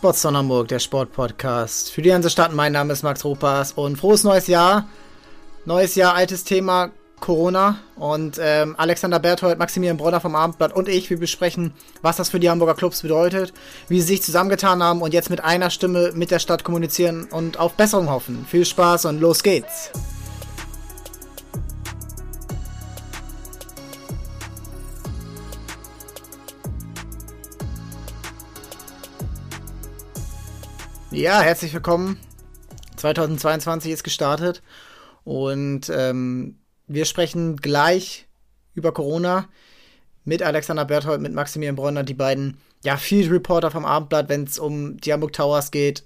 Sportson Hamburg, der Sportpodcast. Für die Hansestadt, mein Name ist Max Ropas und frohes neues Jahr. Neues Jahr, altes Thema, Corona. Und ähm, Alexander Berthold, Maximilian Bronner vom Abendblatt und ich, wir besprechen, was das für die Hamburger Clubs bedeutet, wie sie sich zusammengetan haben und jetzt mit einer Stimme mit der Stadt kommunizieren und auf Besserung hoffen. Viel Spaß und los geht's. Ja, herzlich willkommen. 2022 ist gestartet und ähm, wir sprechen gleich über Corona mit Alexander Berthold, mit Maximilian Bronner, die beiden ja, Field Reporter vom Abendblatt, wenn es um die Hamburg Towers geht,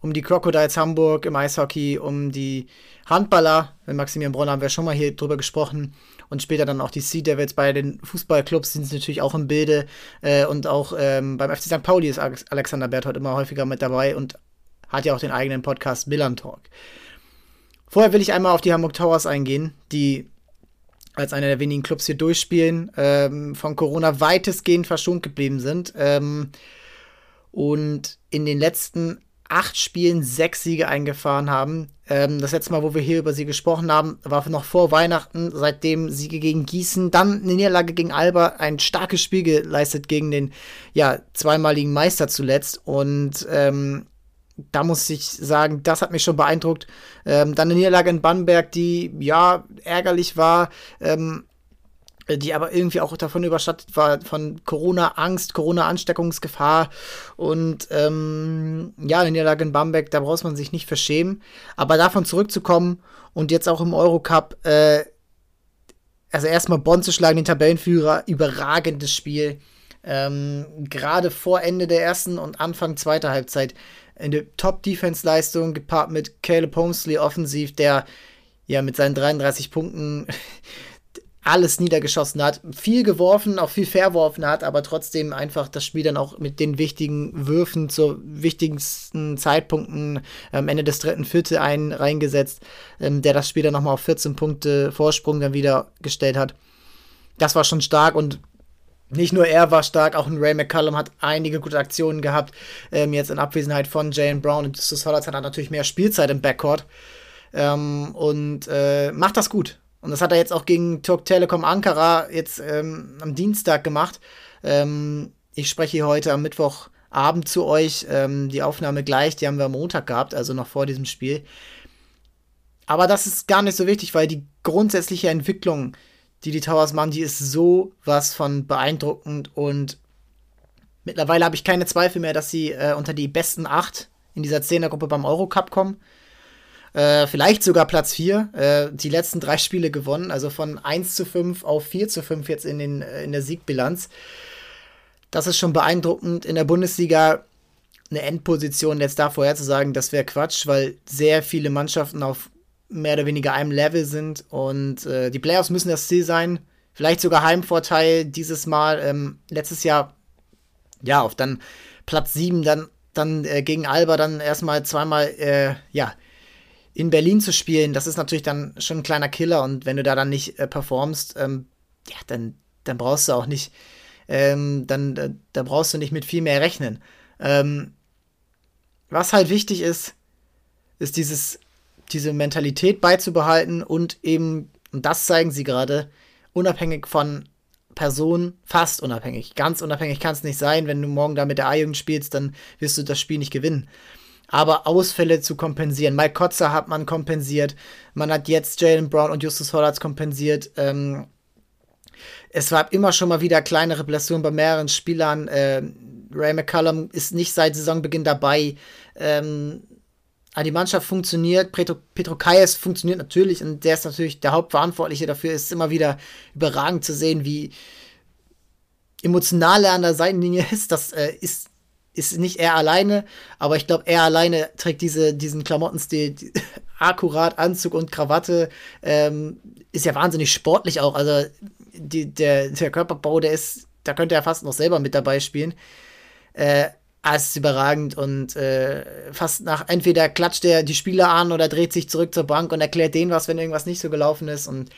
um die Crocodiles Hamburg im Eishockey, um die Handballer. Mit Maximilian Bronner haben wir schon mal hier drüber gesprochen. Und später dann auch die Sea Devils bei den Fußballclubs sind natürlich auch im Bilde. Äh, und auch ähm, beim FC St. Pauli ist Alexander Berthold immer häufiger mit dabei und hat ja auch den eigenen Podcast Millern Talk. Vorher will ich einmal auf die Hamburg Towers eingehen, die als einer der wenigen Clubs hier durchspielen, ähm, von Corona weitestgehend verschont geblieben sind. Ähm, und in den letzten acht Spielen sechs Siege eingefahren haben. Ähm, das letzte Mal, wo wir hier über sie gesprochen haben, war noch vor Weihnachten, seitdem Siege gegen Gießen, dann eine Niederlage gegen Alba, ein starkes Spiel geleistet gegen den ja, zweimaligen Meister zuletzt. Und ähm, da muss ich sagen, das hat mich schon beeindruckt. Ähm, dann eine Niederlage in Bamberg, die ja ärgerlich war, ähm, die aber irgendwie auch davon überschattet war, von Corona-Angst, Corona-Ansteckungsgefahr. Und ähm, ja, eine Niederlage in Bamberg, da braucht man sich nicht verschämen. Aber davon zurückzukommen und jetzt auch im Eurocup, äh, also erstmal Bonn zu schlagen, den Tabellenführer, überragendes Spiel. Ähm, Gerade vor Ende der ersten und Anfang zweiter Halbzeit eine Top-Defense-Leistung gepaart mit Caleb Homesley offensiv, der ja mit seinen 33 Punkten alles niedergeschossen hat, viel geworfen, auch viel verworfen hat, aber trotzdem einfach das Spiel dann auch mit den wichtigen Würfen zu wichtigsten Zeitpunkten am Ende des dritten Viertel ein reingesetzt, ähm, der das Spiel dann nochmal auf 14 Punkte Vorsprung dann wieder gestellt hat. Das war schon stark und nicht nur er war stark, auch ein Ray McCallum hat einige gute Aktionen gehabt. Ähm, jetzt in Abwesenheit von Jane Brown und Justus Hollatz hat er natürlich mehr Spielzeit im Backcourt. Ähm, und äh, macht das gut. Und das hat er jetzt auch gegen Turk Telekom Ankara jetzt ähm, am Dienstag gemacht. Ähm, ich spreche hier heute am Mittwochabend zu euch. Ähm, die Aufnahme gleich, die haben wir am Montag gehabt, also noch vor diesem Spiel. Aber das ist gar nicht so wichtig, weil die grundsätzliche Entwicklung die die Towers machen, die ist so was von beeindruckend und mittlerweile habe ich keine Zweifel mehr, dass sie äh, unter die besten acht in dieser Zehnergruppe beim Eurocup kommen. Äh, vielleicht sogar Platz 4. Äh, die letzten drei Spiele gewonnen, also von 1 zu 5 auf 4 zu 5 jetzt in, den, äh, in der Siegbilanz. Das ist schon beeindruckend. In der Bundesliga eine Endposition jetzt da vorher zu sagen, das wäre Quatsch, weil sehr viele Mannschaften auf mehr oder weniger einem Level sind. Und äh, die Playoffs müssen das Ziel sein. Vielleicht sogar Heimvorteil dieses Mal. Ähm, letztes Jahr, ja, auf dann Platz 7, dann, dann äh, gegen Alba, dann erstmal zweimal, äh, ja, in Berlin zu spielen. Das ist natürlich dann schon ein kleiner Killer. Und wenn du da dann nicht äh, performst, ähm, ja, dann, dann brauchst du auch nicht, ähm, dann, da brauchst du nicht mit viel mehr rechnen. Ähm, was halt wichtig ist, ist dieses diese Mentalität beizubehalten und eben, und das zeigen sie gerade, unabhängig von Person, fast unabhängig. Ganz unabhängig kann es nicht sein. Wenn du morgen da mit der A-Jugend spielst, dann wirst du das Spiel nicht gewinnen. Aber Ausfälle zu kompensieren. Mike Kotzer hat man kompensiert. Man hat jetzt Jalen Brown und Justus Hollatz kompensiert. Ähm, es war immer schon mal wieder kleinere Blessuren bei mehreren Spielern. Äh, Ray McCullum ist nicht seit Saisonbeginn dabei. Ähm, aber die Mannschaft funktioniert, Petro, Petro Kayes funktioniert natürlich und der ist natürlich der Hauptverantwortliche dafür, ist immer wieder überragend zu sehen, wie emotional er an der Seitenlinie ist. Das äh, ist, ist nicht er alleine, aber ich glaube, er alleine trägt diese, diesen Klamottenstil die, akkurat, Anzug und Krawatte, ähm, ist ja wahnsinnig sportlich auch. Also die, der, der Körperbau, der ist, da könnte er fast noch selber mit dabei spielen. Äh, Ah, es ist überragend und äh, fast nach entweder klatscht er die Spieler an oder dreht sich zurück zur Bank und erklärt denen was, wenn irgendwas nicht so gelaufen ist. Und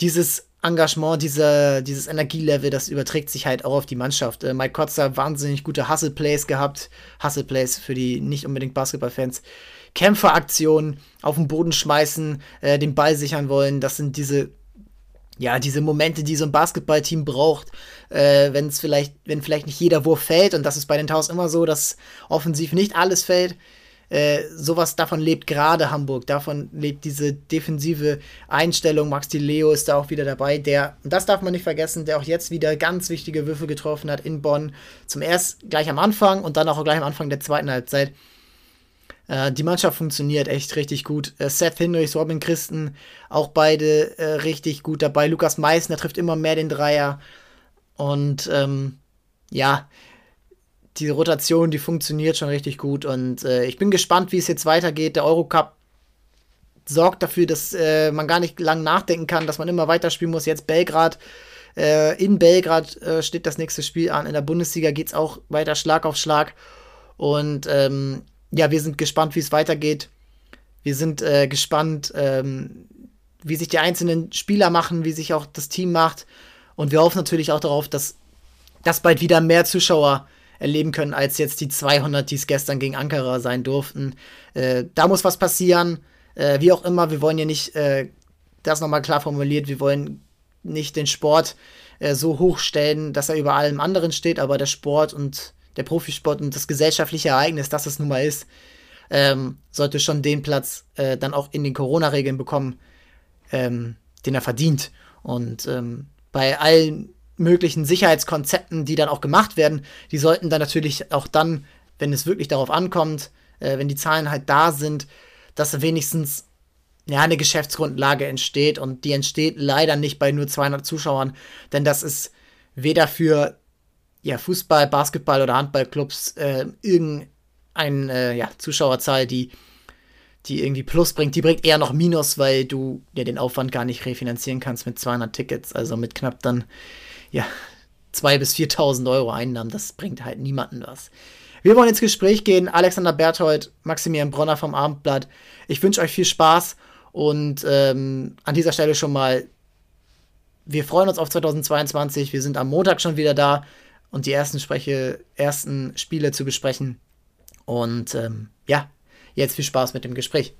dieses Engagement, diese, dieses Energielevel, das überträgt sich halt auch auf die Mannschaft. Äh, Mike Kotzer wahnsinnig gute Hustle-Plays gehabt. Hustle-Plays für die nicht unbedingt Basketballfans. Kämpferaktionen, auf den Boden schmeißen, äh, den Ball sichern wollen. Das sind diese, ja, diese Momente, die so ein Basketballteam braucht, äh, wenn es vielleicht, wenn vielleicht nicht jeder Wurf fällt. Und das ist bei den Taus immer so, dass offensiv nicht alles fällt. Äh, sowas davon lebt gerade Hamburg, davon lebt diese defensive Einstellung. Max Di Leo ist da auch wieder dabei, der, und das darf man nicht vergessen, der auch jetzt wieder ganz wichtige Würfe getroffen hat in Bonn. Zum erst gleich am Anfang und dann auch gleich am Anfang der zweiten Halbzeit. Äh, die Mannschaft funktioniert echt richtig gut. Äh, Seth Hinrichs, Robin Christen, auch beide äh, richtig gut dabei. Lukas Meissner trifft immer mehr den Dreier. Und ähm, ja, diese Rotation, die funktioniert schon richtig gut und äh, ich bin gespannt, wie es jetzt weitergeht. Der Eurocup sorgt dafür, dass äh, man gar nicht lang nachdenken kann, dass man immer weiterspielen muss. Jetzt Belgrad, in Belgrad steht das nächste Spiel an. In der Bundesliga geht es auch weiter Schlag auf Schlag. Und ähm, ja, wir sind gespannt, wie es weitergeht. Wir sind äh, gespannt, ähm, wie sich die einzelnen Spieler machen, wie sich auch das Team macht. Und wir hoffen natürlich auch darauf, dass, dass bald wieder mehr Zuschauer erleben können, als jetzt die 200, die es gestern gegen Ankara sein durften. Äh, da muss was passieren. Äh, wie auch immer, wir wollen ja nicht, äh, das nochmal klar formuliert, wir wollen nicht den Sport äh, so hochstellen, dass er über allem anderen steht, aber der Sport und der Profisport und das gesellschaftliche Ereignis, das es nun mal ist, ähm, sollte schon den Platz äh, dann auch in den Corona-Regeln bekommen, ähm, den er verdient. Und ähm, bei allen möglichen Sicherheitskonzepten, die dann auch gemacht werden, die sollten dann natürlich auch dann, wenn es wirklich darauf ankommt, äh, wenn die Zahlen halt da sind, dass wenigstens ja, eine Geschäftsgrundlage entsteht und die entsteht leider nicht bei nur 200 Zuschauern, denn das ist weder für ja, Fußball, Basketball oder Handballclubs äh, irgendeine äh, ja, Zuschauerzahl, die, die irgendwie Plus bringt, die bringt eher noch Minus, weil du ja den Aufwand gar nicht refinanzieren kannst mit 200 Tickets, also mit knapp dann ja, 2.000 bis 4.000 Euro Einnahmen, das bringt halt niemanden was. Wir wollen ins Gespräch gehen. Alexander Berthold, Maximilian Bronner vom Abendblatt. Ich wünsche euch viel Spaß und ähm, an dieser Stelle schon mal, wir freuen uns auf 2022. Wir sind am Montag schon wieder da und die ersten, Spreche, ersten Spiele zu besprechen. Und ähm, ja, jetzt viel Spaß mit dem Gespräch.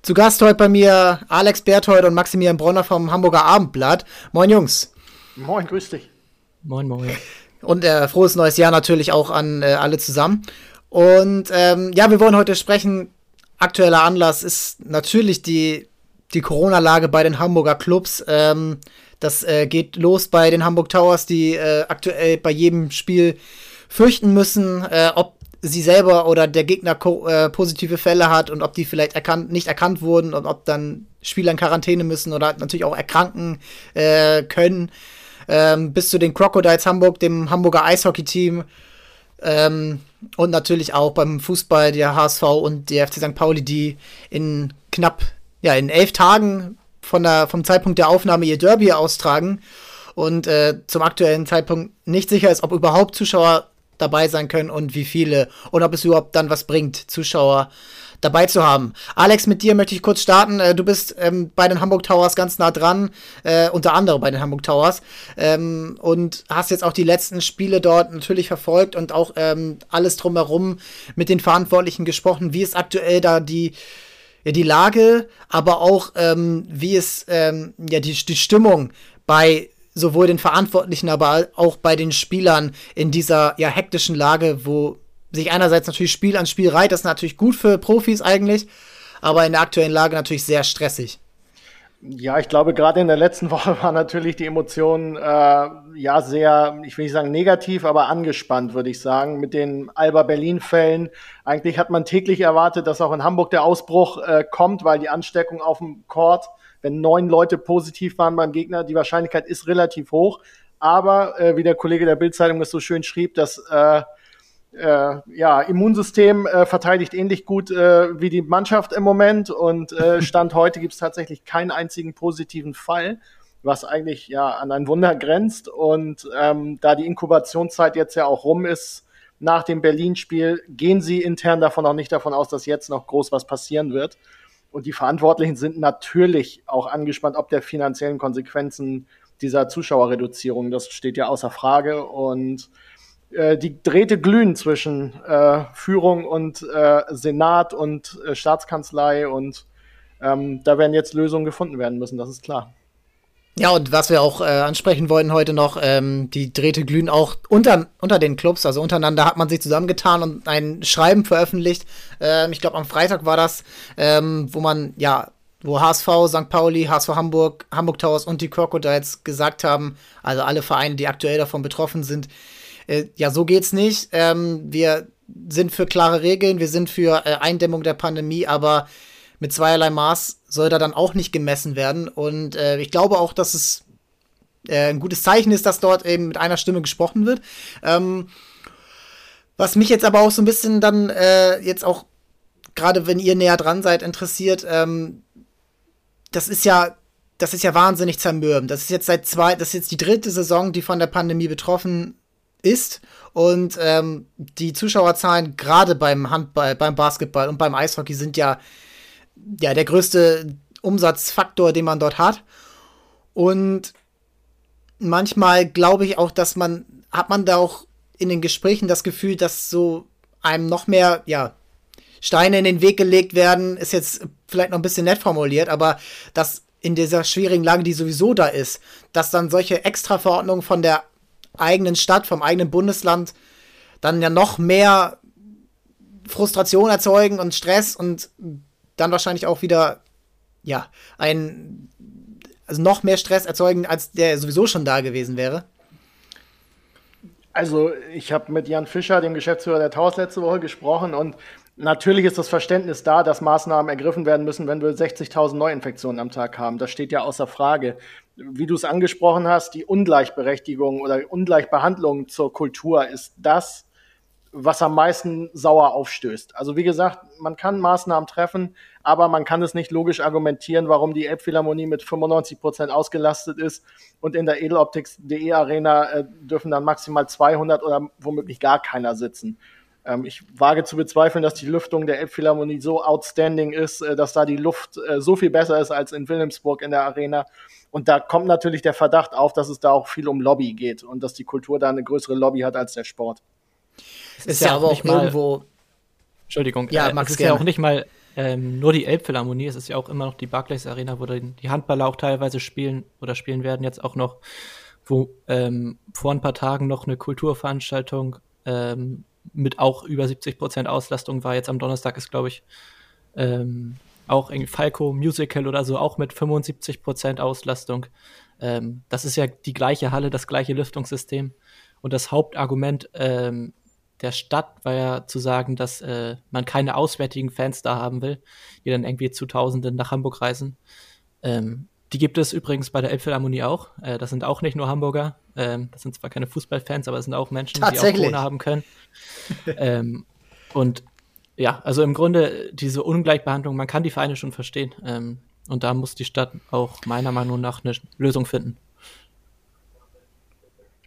Zu Gast heute bei mir Alex Berthold und Maximilian Bronner vom Hamburger Abendblatt. Moin Jungs. Moin, grüß dich. Moin, moin. Und äh, frohes neues Jahr natürlich auch an äh, alle zusammen. Und ähm, ja, wir wollen heute sprechen. Aktueller Anlass ist natürlich die, die Corona-Lage bei den Hamburger Clubs. Ähm, das äh, geht los bei den Hamburg Towers, die äh, aktuell bei jedem Spiel fürchten müssen, äh, ob sie selber oder der Gegner äh, positive Fälle hat und ob die vielleicht erkannt, nicht erkannt wurden und ob dann Spieler in Quarantäne müssen oder natürlich auch erkranken äh, können ähm, bis zu den Crocodiles Hamburg, dem Hamburger Eishockey-Team ähm, und natürlich auch beim Fußball der HSV und der FC St. Pauli, die in knapp, ja, in elf Tagen von der, vom Zeitpunkt der Aufnahme ihr Derby austragen und äh, zum aktuellen Zeitpunkt nicht sicher ist, ob überhaupt Zuschauer dabei sein können und wie viele und ob es überhaupt dann was bringt, Zuschauer dabei zu haben. Alex, mit dir möchte ich kurz starten. Äh, du bist ähm, bei den Hamburg Towers ganz nah dran, äh, unter anderem bei den Hamburg Towers ähm, und hast jetzt auch die letzten Spiele dort natürlich verfolgt und auch ähm, alles drumherum mit den Verantwortlichen gesprochen. Wie ist aktuell da die ja, die Lage, aber auch ähm, wie ist ähm, ja die, die Stimmung bei sowohl den Verantwortlichen, aber auch bei den Spielern in dieser ja hektischen Lage, wo sich einerseits natürlich Spiel an Spiel reiht, das ist natürlich gut für Profis eigentlich, aber in der aktuellen Lage natürlich sehr stressig. Ja, ich glaube, gerade in der letzten Woche war natürlich die Emotion äh, ja sehr, ich will nicht sagen negativ, aber angespannt, würde ich sagen, mit den Alba Berlin-Fällen. Eigentlich hat man täglich erwartet, dass auch in Hamburg der Ausbruch äh, kommt, weil die Ansteckung auf dem Court, wenn neun Leute positiv waren beim Gegner, die Wahrscheinlichkeit ist relativ hoch. Aber äh, wie der Kollege der Bildzeitung das so schön schrieb, dass äh, äh, ja, Immunsystem äh, verteidigt ähnlich gut äh, wie die Mannschaft im Moment und äh, Stand heute gibt es tatsächlich keinen einzigen positiven Fall, was eigentlich ja an ein Wunder grenzt. Und ähm, da die Inkubationszeit jetzt ja auch rum ist nach dem Berlin-Spiel, gehen sie intern davon auch nicht davon aus, dass jetzt noch groß was passieren wird. Und die Verantwortlichen sind natürlich auch angespannt, ob der finanziellen Konsequenzen dieser Zuschauerreduzierung. Das steht ja außer Frage. Und äh, die Drähte glühen zwischen äh, Führung und äh, Senat und äh, Staatskanzlei und ähm, da werden jetzt Lösungen gefunden werden müssen, das ist klar. Ja, und was wir auch äh, ansprechen wollten heute noch, ähm, die Drähte glühen auch unter, unter den Clubs, also untereinander hat man sich zusammengetan und ein Schreiben veröffentlicht. Ähm, ich glaube, am Freitag war das, ähm, wo man, ja, wo HSV, St. Pauli, HSV Hamburg, Hamburg Towers und die Crocodiles gesagt haben, also alle Vereine, die aktuell davon betroffen sind, äh, ja, so geht's nicht. Ähm, wir sind für klare Regeln, wir sind für äh, Eindämmung der Pandemie, aber mit zweierlei Maß soll da dann auch nicht gemessen werden. Und äh, ich glaube auch, dass es äh, ein gutes Zeichen ist, dass dort eben mit einer Stimme gesprochen wird. Ähm, was mich jetzt aber auch so ein bisschen dann äh, jetzt auch, gerade wenn ihr näher dran seid, interessiert, ähm, das ist ja, das ist ja wahnsinnig zermürbend. Das ist jetzt seit zwei, das ist jetzt die dritte Saison, die von der Pandemie betroffen ist. Und ähm, die Zuschauerzahlen gerade beim Handball, beim Basketball und beim Eishockey sind ja, ja der größte Umsatzfaktor, den man dort hat. Und manchmal glaube ich auch, dass man, hat man da auch in den Gesprächen das Gefühl, dass so einem noch mehr, ja, Steine in den Weg gelegt werden, ist jetzt vielleicht noch ein bisschen nett formuliert, aber dass in dieser schwierigen Lage, die sowieso da ist, dass dann solche Extraverordnungen von der eigenen Stadt, vom eigenen Bundesland dann ja noch mehr Frustration erzeugen und Stress und dann wahrscheinlich auch wieder, ja, ein, also noch mehr Stress erzeugen, als der sowieso schon da gewesen wäre. Also, ich habe mit Jan Fischer, dem Geschäftsführer der Taus, letzte Woche gesprochen und natürlich ist das Verständnis da, dass Maßnahmen ergriffen werden müssen, wenn wir 60.000 Neuinfektionen am Tag haben. Das steht ja außer Frage wie du es angesprochen hast, die Ungleichberechtigung oder Ungleichbehandlung zur Kultur ist das, was am meisten sauer aufstößt. Also wie gesagt, man kann Maßnahmen treffen, aber man kann es nicht logisch argumentieren, warum die Elbphilharmonie mit 95 Prozent ausgelastet ist und in der Edeloptics.de Arena äh, dürfen dann maximal 200 oder womöglich gar keiner sitzen. Ähm, ich wage zu bezweifeln, dass die Lüftung der Elbphilharmonie so outstanding ist, äh, dass da die Luft äh, so viel besser ist als in Wilhelmsburg in der Arena. Und da kommt natürlich der Verdacht auf, dass es da auch viel um Lobby geht und dass die Kultur da eine größere Lobby hat als der Sport. Es ist, ist ja, auch, auch irgendwo. Entschuldigung, ja, äh, es ist gerne. ja auch nicht mal ähm, nur die Elbphilharmonie, es ist ja auch immer noch die Barclays Arena, wo die, die Handballer auch teilweise spielen oder spielen werden, jetzt auch noch, wo ähm, vor ein paar Tagen noch eine Kulturveranstaltung ähm, mit auch über 70 Prozent Auslastung war. Jetzt am Donnerstag ist, glaube ich, ähm, auch irgendwie Falco Musical oder so, auch mit 75 Prozent Auslastung. Ähm, das ist ja die gleiche Halle, das gleiche Lüftungssystem. Und das Hauptargument ähm, der Stadt war ja zu sagen, dass äh, man keine auswärtigen Fans da haben will, die dann irgendwie zu Tausenden nach Hamburg reisen. Ähm, die gibt es übrigens bei der Elbphilharmonie auch. Äh, das sind auch nicht nur Hamburger. Ähm, das sind zwar keine Fußballfans, aber es sind auch Menschen, die auch Corona haben können. ähm, und ja, also im Grunde diese Ungleichbehandlung, man kann die Vereine schon verstehen. Ähm, und da muss die Stadt auch meiner Meinung nach eine Lösung finden.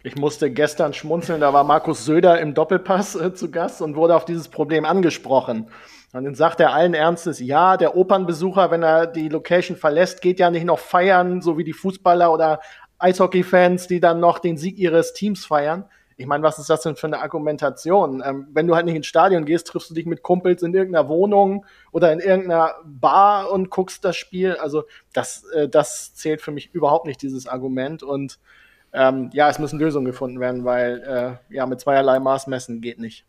Ich musste gestern schmunzeln, da war Markus Söder im Doppelpass äh, zu Gast und wurde auf dieses Problem angesprochen. Und dann sagt er allen Ernstes, ja, der Opernbesucher, wenn er die Location verlässt, geht ja nicht noch feiern, so wie die Fußballer oder Eishockey-Fans, die dann noch den Sieg ihres Teams feiern ich meine, was ist das denn für eine Argumentation? Ähm, wenn du halt nicht ins Stadion gehst, triffst du dich mit Kumpels in irgendeiner Wohnung oder in irgendeiner Bar und guckst das Spiel. Also das, äh, das zählt für mich überhaupt nicht, dieses Argument. Und ähm, ja, es müssen Lösungen gefunden werden, weil äh, ja, mit zweierlei Maß messen geht nicht.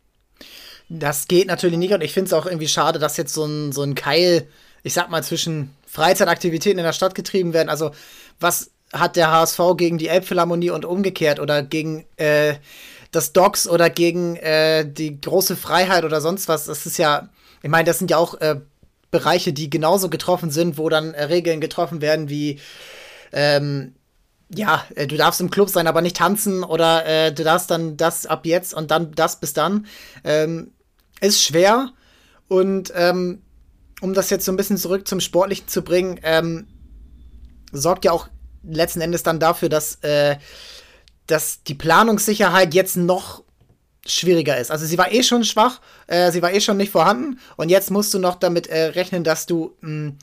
Das geht natürlich nicht und ich finde es auch irgendwie schade, dass jetzt so ein, so ein Keil, ich sag mal, zwischen Freizeitaktivitäten in der Stadt getrieben werden. Also was hat der HSV gegen die Elbphilharmonie und umgekehrt oder gegen äh, das Docs oder gegen äh, die große Freiheit oder sonst was. Das ist ja, ich meine, das sind ja auch äh, Bereiche, die genauso getroffen sind, wo dann äh, Regeln getroffen werden wie ähm, ja, äh, du darfst im Club sein, aber nicht tanzen oder äh, du darfst dann das ab jetzt und dann das bis dann. Ähm, ist schwer und ähm, um das jetzt so ein bisschen zurück zum Sportlichen zu bringen, ähm, sorgt ja auch letzten Endes dann dafür, dass, äh, dass die Planungssicherheit jetzt noch schwieriger ist. Also sie war eh schon schwach, äh, sie war eh schon nicht vorhanden und jetzt musst du noch damit äh, rechnen, dass du mh, hm,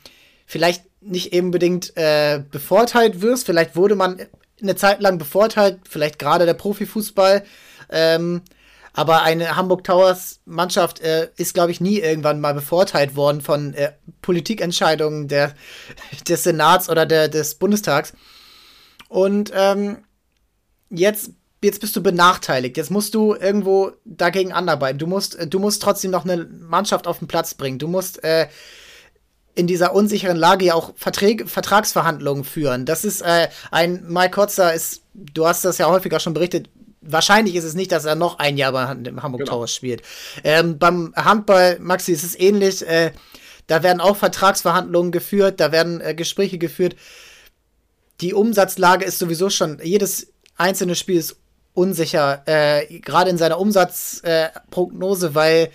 vielleicht nicht unbedingt äh, bevorteilt wirst. Vielleicht wurde man eine Zeit lang bevorteilt, vielleicht gerade der Profifußball. Ähm, aber eine Hamburg Towers Mannschaft äh, ist, glaube ich, nie irgendwann mal bevorteilt worden von äh, Politikentscheidungen der, des Senats oder der, des Bundestags. Und ähm, jetzt, jetzt bist du benachteiligt. Jetzt musst du irgendwo dagegen anarbeiten. Du musst, du musst trotzdem noch eine Mannschaft auf den Platz bringen. Du musst äh, in dieser unsicheren Lage ja auch Verträge, Vertragsverhandlungen führen. Das ist äh, ein Mike Kotzer ist, du hast das ja häufiger schon berichtet, wahrscheinlich ist es nicht, dass er noch ein Jahr bei Hamburg genau. Towers spielt. Ähm, beim Handball, Maxi, ist es ähnlich. Äh, da werden auch Vertragsverhandlungen geführt, da werden äh, Gespräche geführt. Die Umsatzlage ist sowieso schon, jedes einzelne Spiel ist unsicher, äh, gerade in seiner Umsatzprognose, weil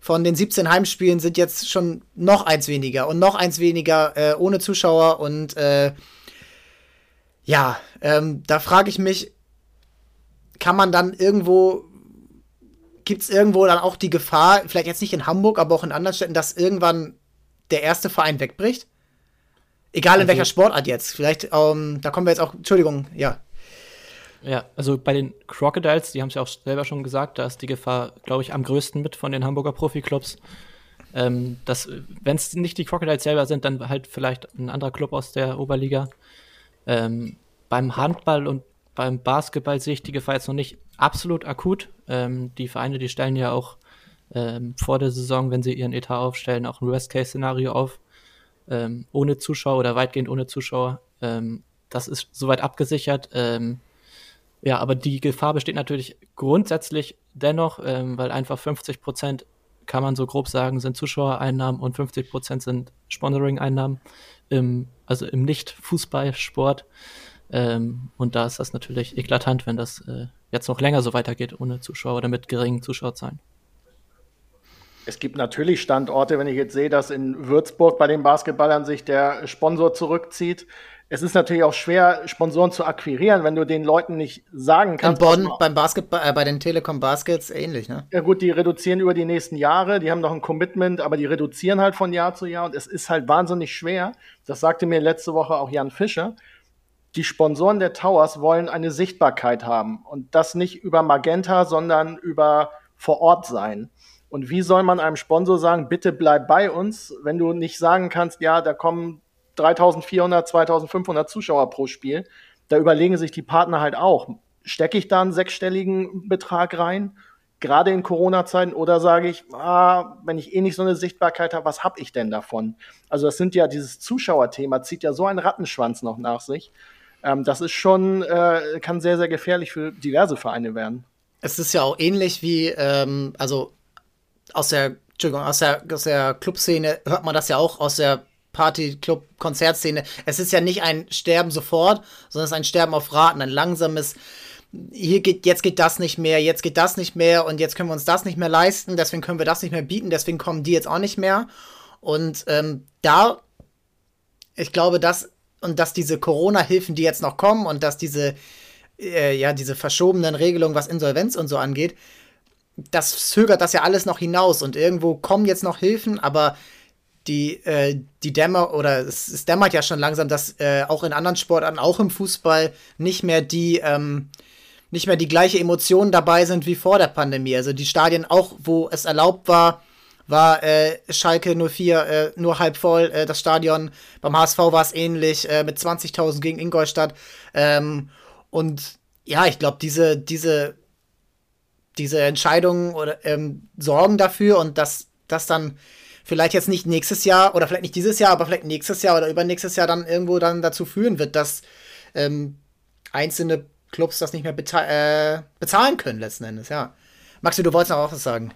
von den 17 Heimspielen sind jetzt schon noch eins weniger und noch eins weniger äh, ohne Zuschauer und äh, ja, ähm, da frage ich mich, kann man dann irgendwo, gibt es irgendwo dann auch die Gefahr, vielleicht jetzt nicht in Hamburg, aber auch in anderen Städten, dass irgendwann der erste Verein wegbricht? Egal in also, welcher Sportart jetzt. Vielleicht, ähm, da kommen wir jetzt auch, Entschuldigung, ja. Ja, also bei den Crocodiles, die haben es ja auch selber schon gesagt, da ist die Gefahr, glaube ich, am größten mit von den Hamburger Profiklubs. Ähm, wenn es nicht die Crocodiles selber sind, dann halt vielleicht ein anderer Club aus der Oberliga. Ähm, beim Handball und beim Basketball sehe ich die Gefahr jetzt noch nicht absolut akut. Ähm, die Vereine, die stellen ja auch ähm, vor der Saison, wenn sie ihren Etat aufstellen, auch ein Worst-Case-Szenario auf. Ähm, ohne Zuschauer oder weitgehend ohne Zuschauer. Ähm, das ist soweit abgesichert. Ähm, ja, aber die Gefahr besteht natürlich grundsätzlich dennoch, ähm, weil einfach 50 Prozent, kann man so grob sagen, sind Zuschauereinnahmen und 50 Prozent sind Sponsoring-Einnahmen, also im Nicht-Fußballsport. Ähm, und da ist das natürlich eklatant, wenn das äh, jetzt noch länger so weitergeht ohne Zuschauer oder mit geringen Zuschauerzahlen. Es gibt natürlich Standorte, wenn ich jetzt sehe, dass in Würzburg bei den Basketballern sich der Sponsor zurückzieht. Es ist natürlich auch schwer, Sponsoren zu akquirieren, wenn du den Leuten nicht sagen kannst. In Bonn beim Basketball, äh, bei den Telekom Baskets ähnlich, ne? Ja gut, die reduzieren über die nächsten Jahre, die haben noch ein Commitment, aber die reduzieren halt von Jahr zu Jahr und es ist halt wahnsinnig schwer. Das sagte mir letzte Woche auch Jan Fischer die Sponsoren der Towers wollen eine Sichtbarkeit haben und das nicht über Magenta, sondern über vor Ort sein. Und wie soll man einem Sponsor sagen, bitte bleib bei uns, wenn du nicht sagen kannst, ja, da kommen 3400, 2500 Zuschauer pro Spiel. Da überlegen sich die Partner halt auch, stecke ich da einen sechsstelligen Betrag rein, gerade in Corona-Zeiten, oder sage ich, ah, wenn ich eh nicht so eine Sichtbarkeit habe, was habe ich denn davon? Also das sind ja, dieses Zuschauerthema zieht ja so einen Rattenschwanz noch nach sich. Ähm, das ist schon, äh, kann sehr, sehr gefährlich für diverse Vereine werden. Es ist ja auch ähnlich wie, ähm, also aus der, Entschuldigung, aus der, aus der Clubszene hört man das ja auch aus der Party, Club, Konzertszene. Es ist ja nicht ein Sterben sofort, sondern es ist ein Sterben auf Raten, ein langsames, hier geht, jetzt geht das nicht mehr, jetzt geht das nicht mehr und jetzt können wir uns das nicht mehr leisten, deswegen können wir das nicht mehr bieten, deswegen kommen die jetzt auch nicht mehr. Und ähm, da, ich glaube, das und dass diese Corona-Hilfen, die jetzt noch kommen und dass diese, äh, ja, diese verschobenen Regelungen, was Insolvenz und so angeht, das zögert das ja alles noch hinaus und irgendwo kommen jetzt noch Hilfen, aber die, äh, die Dämmer oder es, es, dämmert ja schon langsam, dass äh, auch in anderen Sportarten, auch im Fußball, nicht mehr die, ähm, nicht mehr die gleiche Emotionen dabei sind wie vor der Pandemie. Also die Stadien auch, wo es erlaubt war, war äh, Schalke 04 äh, nur halb voll, äh, das Stadion. Beim HSV war es ähnlich, äh, mit 20.000 gegen Ingolstadt. Ähm, und ja, ich glaube, diese, diese, diese Entscheidungen oder, ähm, sorgen dafür und dass das dann vielleicht jetzt nicht nächstes Jahr oder vielleicht nicht dieses Jahr, aber vielleicht nächstes Jahr oder übernächstes Jahr dann irgendwo dann dazu führen wird, dass ähm, einzelne Clubs das nicht mehr bezahl äh, bezahlen können letzten Endes, ja. Maxi, du wolltest noch auch was sagen.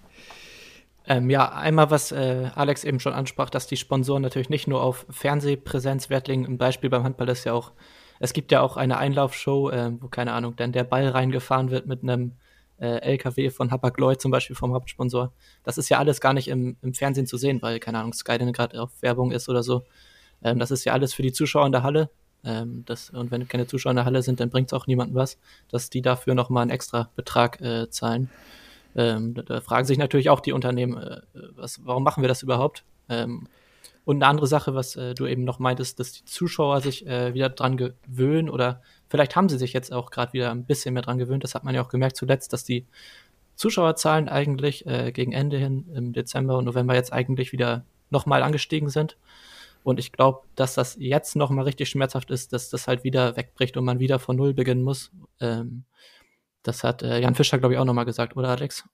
Ähm, ja, einmal, was äh, Alex eben schon ansprach, dass die Sponsoren natürlich nicht nur auf Fernsehpräsenz Wert legen. Ein Beispiel beim Handball ist ja auch, es gibt ja auch eine Einlaufshow, äh, wo, keine Ahnung, dann der Ball reingefahren wird mit einem äh, LKW von Hapag-Lloyd zum Beispiel vom Hauptsponsor. Das ist ja alles gar nicht im, im Fernsehen zu sehen, weil, keine Ahnung, Sky denn gerade auf Werbung ist oder so. Ähm, das ist ja alles für die Zuschauer in der Halle. Ähm, das, und wenn keine Zuschauer in der Halle sind, dann bringt es auch niemandem was, dass die dafür nochmal einen extra Betrag äh, zahlen. Ähm, da, fragen sich natürlich auch die Unternehmen, äh, was, warum machen wir das überhaupt? Ähm, und eine andere Sache, was äh, du eben noch meintest, dass die Zuschauer sich äh, wieder dran gewöhnen oder vielleicht haben sie sich jetzt auch gerade wieder ein bisschen mehr dran gewöhnt. Das hat man ja auch gemerkt zuletzt, dass die Zuschauerzahlen eigentlich äh, gegen Ende hin im Dezember und November jetzt eigentlich wieder nochmal angestiegen sind. Und ich glaube, dass das jetzt nochmal richtig schmerzhaft ist, dass das halt wieder wegbricht und man wieder von Null beginnen muss. Ähm, das hat äh, Jan Fischer, glaube ich, auch nochmal gesagt, oder Alex?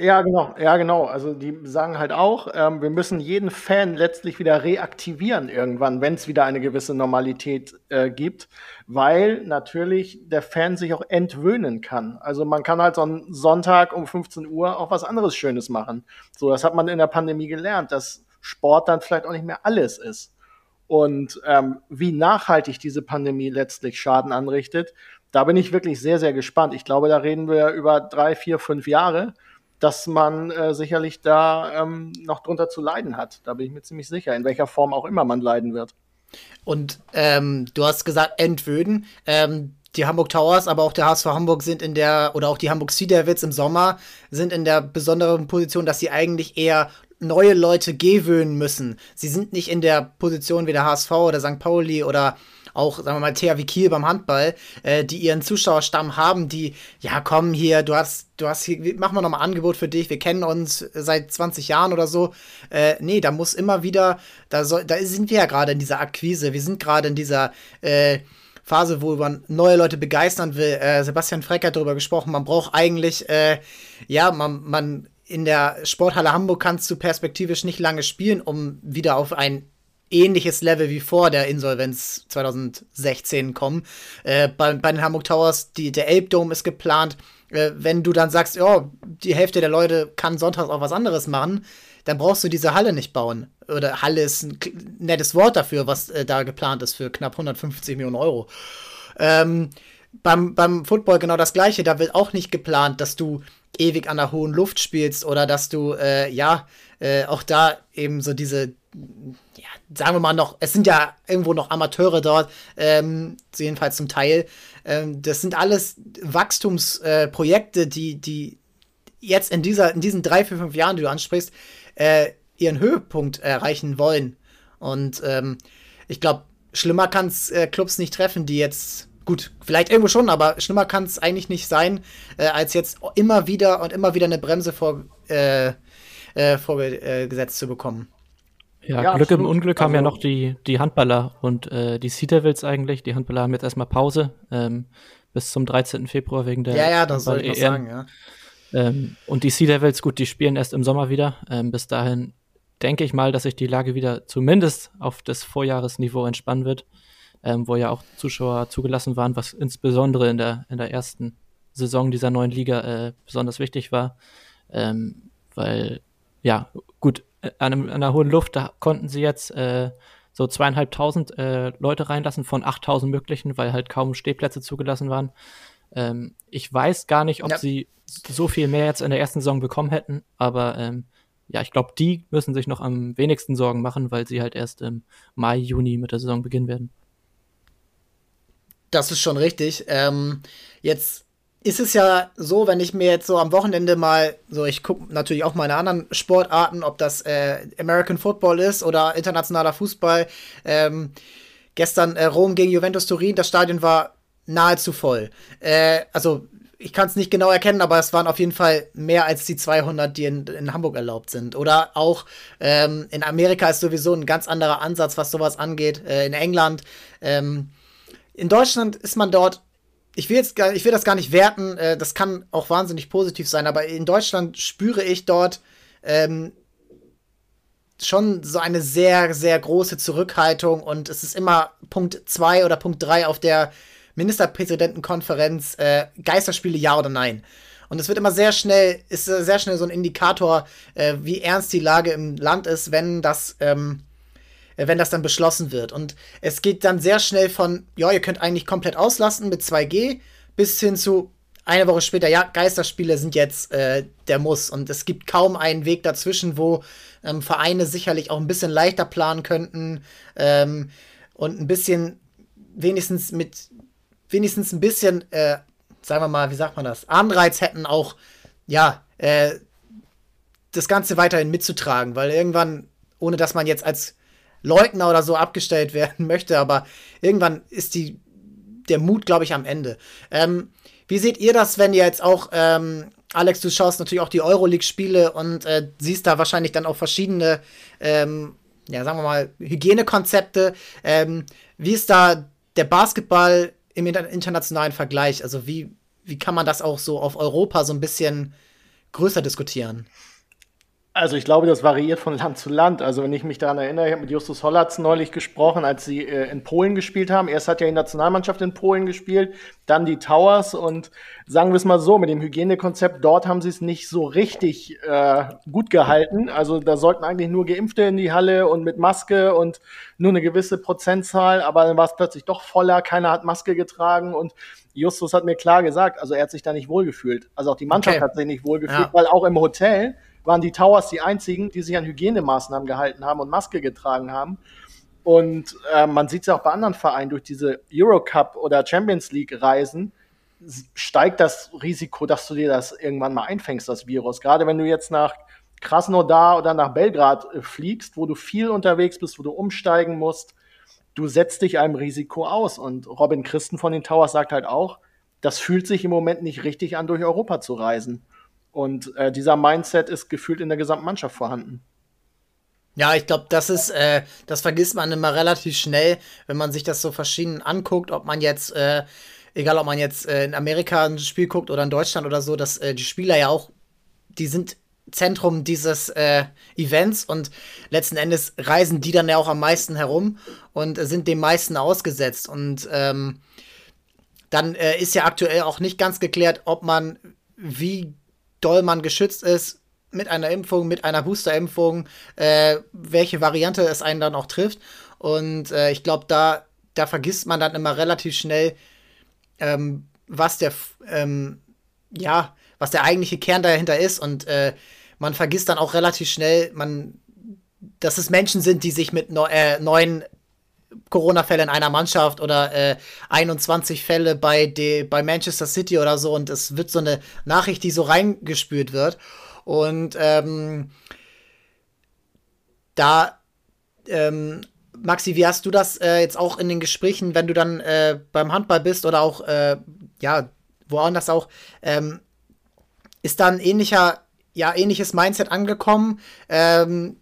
Ja, genau, ja, genau. Also die sagen halt auch, ähm, wir müssen jeden Fan letztlich wieder reaktivieren irgendwann, wenn es wieder eine gewisse Normalität äh, gibt, weil natürlich der Fan sich auch entwöhnen kann. Also man kann halt so einen Sonntag um 15 Uhr auch was anderes Schönes machen. So, das hat man in der Pandemie gelernt, dass Sport dann vielleicht auch nicht mehr alles ist. Und ähm, wie nachhaltig diese Pandemie letztlich Schaden anrichtet, da bin ich wirklich sehr, sehr gespannt. Ich glaube, da reden wir über drei, vier, fünf Jahre dass man äh, sicherlich da ähm, noch drunter zu leiden hat. Da bin ich mir ziemlich sicher, in welcher Form auch immer man leiden wird. Und ähm, du hast gesagt, entwöden. Ähm, die Hamburg Towers, aber auch der HSV Hamburg sind in der, oder auch die Hamburg Sea Devils im Sommer, sind in der besonderen Position, dass sie eigentlich eher neue Leute gewöhnen müssen. Sie sind nicht in der Position wie der HSV oder St. Pauli oder auch, sagen wir mal, THW Kiel beim Handball, äh, die ihren Zuschauerstamm haben, die, ja, komm hier, du hast, du hast hier, machen wir nochmal Angebot für dich, wir kennen uns seit 20 Jahren oder so. Äh, nee, da muss immer wieder, da, soll, da sind wir ja gerade in dieser Akquise, wir sind gerade in dieser, äh, Phase, wo man neue Leute begeistern will. Äh, Sebastian Freck hat darüber gesprochen, man braucht eigentlich, äh, ja, man, man in der Sporthalle Hamburg kannst du perspektivisch nicht lange spielen, um wieder auf ein ähnliches Level wie vor der Insolvenz 2016 kommen. Äh, bei, bei den Hamburg Towers, die, der Elbdome ist geplant. Äh, wenn du dann sagst, ja, die Hälfte der Leute kann sonntags auch was anderes machen, dann brauchst du diese Halle nicht bauen. Oder Halle ist ein nettes Wort dafür, was äh, da geplant ist für knapp 150 Millionen Euro. Ähm, beim, beim Football genau das gleiche. Da wird auch nicht geplant, dass du ewig an der hohen Luft spielst oder dass du, äh, ja, äh, auch da eben so diese, sagen wir mal noch, es sind ja irgendwo noch Amateure dort, ähm, jedenfalls zum Teil. Ähm, das sind alles Wachstumsprojekte, äh, die, die jetzt in, dieser, in diesen drei, vier, fünf Jahren, die du ansprichst, äh, ihren Höhepunkt erreichen wollen. Und ähm, ich glaube, schlimmer kann es äh, Clubs nicht treffen, die jetzt, gut, vielleicht irgendwo schon, aber schlimmer kann es eigentlich nicht sein, äh, als jetzt immer wieder und immer wieder eine Bremse vor, äh, äh, vorgesetzt zu bekommen. Ja, ja Glück absolut. im Unglück also, haben ja also noch die, die Handballer und äh, die Sea Devils eigentlich. Die Handballer haben jetzt erstmal Pause ähm, bis zum 13. Februar wegen der. Ja, ja, das soll ich noch sagen, ja. Ähm, und die Sea Devils, gut, die spielen erst im Sommer wieder. Ähm, bis dahin denke ich mal, dass sich die Lage wieder zumindest auf das Vorjahresniveau entspannen wird, ähm, wo ja auch Zuschauer zugelassen waren, was insbesondere in der, in der ersten Saison dieser neuen Liga äh, besonders wichtig war. Ähm, weil, ja, gut, äh, an, einem, an einer hohen Luft, da konnten sie jetzt äh, so zweieinhalbtausend äh, Leute reinlassen von 8000 möglichen, weil halt kaum Stehplätze zugelassen waren. Ähm, ich weiß gar nicht, ob ja. sie so viel mehr jetzt in der ersten Saison bekommen hätten, aber ähm, ja, ich glaube, die müssen sich noch am wenigsten Sorgen machen, weil sie halt erst im Mai, Juni mit der Saison beginnen werden. Das ist schon richtig. Ähm, jetzt ist es ja so, wenn ich mir jetzt so am Wochenende mal, so ich gucke natürlich auch meine anderen Sportarten, ob das äh, American Football ist oder internationaler Fußball. Ähm, gestern äh, Rom gegen Juventus Turin, das Stadion war nahezu voll. Äh, also ich kann es nicht genau erkennen, aber es waren auf jeden Fall mehr als die 200, die in, in Hamburg erlaubt sind. Oder auch ähm, in Amerika ist sowieso ein ganz anderer Ansatz, was sowas angeht. Äh, in England. Ähm, in Deutschland ist man dort ich will jetzt gar, ich will das gar nicht werten, äh, das kann auch wahnsinnig positiv sein, aber in Deutschland spüre ich dort ähm, schon so eine sehr, sehr große Zurückhaltung und es ist immer Punkt 2 oder Punkt 3 auf der Ministerpräsidentenkonferenz, äh, Geisterspiele ja oder nein. Und es wird immer sehr schnell, ist sehr schnell so ein Indikator, äh, wie ernst die Lage im Land ist, wenn das ähm, äh, wenn das dann beschlossen wird. Und es geht dann sehr schnell von, ja, ihr könnt eigentlich komplett auslassen mit 2G, bis hin zu eine Woche später, ja, Geisterspiele sind jetzt äh, der Muss. Und es gibt kaum einen Weg dazwischen, wo ähm, Vereine sicherlich auch ein bisschen leichter planen könnten ähm, und ein bisschen wenigstens mit wenigstens ein bisschen äh, sagen wir mal, wie sagt man das, Anreiz hätten, auch, ja, äh, das Ganze weiterhin mitzutragen, weil irgendwann, ohne dass man jetzt als Leugner oder so abgestellt werden möchte, aber irgendwann ist die, der Mut, glaube ich, am Ende. Ähm, wie seht ihr das, wenn ihr jetzt auch, ähm, Alex, du schaust natürlich auch die Euroleague-Spiele und äh, siehst da wahrscheinlich dann auch verschiedene, ähm, ja, sagen wir mal, Hygienekonzepte. Ähm, wie ist da der Basketball im internationalen Vergleich? Also wie, wie kann man das auch so auf Europa so ein bisschen größer diskutieren? Also ich glaube, das variiert von Land zu Land. Also wenn ich mich daran erinnere, ich habe mit Justus Hollatz neulich gesprochen, als sie äh, in Polen gespielt haben. Erst hat ja die Nationalmannschaft in Polen gespielt, dann die Towers und sagen wir es mal so, mit dem Hygienekonzept dort haben sie es nicht so richtig äh, gut gehalten. Also da sollten eigentlich nur Geimpfte in die Halle und mit Maske und nur eine gewisse Prozentzahl, aber dann war es plötzlich doch voller, keiner hat Maske getragen und Justus hat mir klar gesagt, also er hat sich da nicht wohlgefühlt. Also auch die Mannschaft okay. hat sich nicht wohlgefühlt, ja. weil auch im Hotel waren die Towers die einzigen, die sich an Hygienemaßnahmen gehalten haben und Maske getragen haben. Und äh, man sieht es auch bei anderen Vereinen, durch diese Eurocup oder Champions League Reisen steigt das Risiko, dass du dir das irgendwann mal einfängst, das Virus. Gerade wenn du jetzt nach Krasnodar oder nach Belgrad äh, fliegst, wo du viel unterwegs bist, wo du umsteigen musst, du setzt dich einem Risiko aus. Und Robin Christen von den Towers sagt halt auch, das fühlt sich im Moment nicht richtig an, durch Europa zu reisen. Und äh, dieser Mindset ist gefühlt in der gesamten Mannschaft vorhanden. Ja, ich glaube, das ist, äh, das vergisst man immer relativ schnell, wenn man sich das so verschieden anguckt, ob man jetzt, äh, egal ob man jetzt äh, in Amerika ein Spiel guckt oder in Deutschland oder so, dass äh, die Spieler ja auch, die sind Zentrum dieses äh, Events und letzten Endes reisen die dann ja auch am meisten herum und sind dem meisten ausgesetzt. Und ähm, dann äh, ist ja aktuell auch nicht ganz geklärt, ob man wie doll man geschützt ist mit einer Impfung, mit einer Boosterimpfung, äh, welche Variante es einen dann auch trifft. Und äh, ich glaube, da, da vergisst man dann immer relativ schnell, ähm, was der, ähm, ja, was der eigentliche Kern dahinter ist. Und äh, man vergisst dann auch relativ schnell, man, dass es Menschen sind, die sich mit neu, äh, neuen Corona-Fälle in einer Mannschaft oder äh, 21 Fälle bei, de, bei Manchester City oder so und es wird so eine Nachricht, die so reingespült wird. Und ähm, da, ähm, Maxi, wie hast du das äh, jetzt auch in den Gesprächen, wenn du dann äh, beim Handball bist oder auch, äh, ja, woanders auch, ähm, ist da ein ähnlicher, ja, ähnliches Mindset angekommen? Ähm,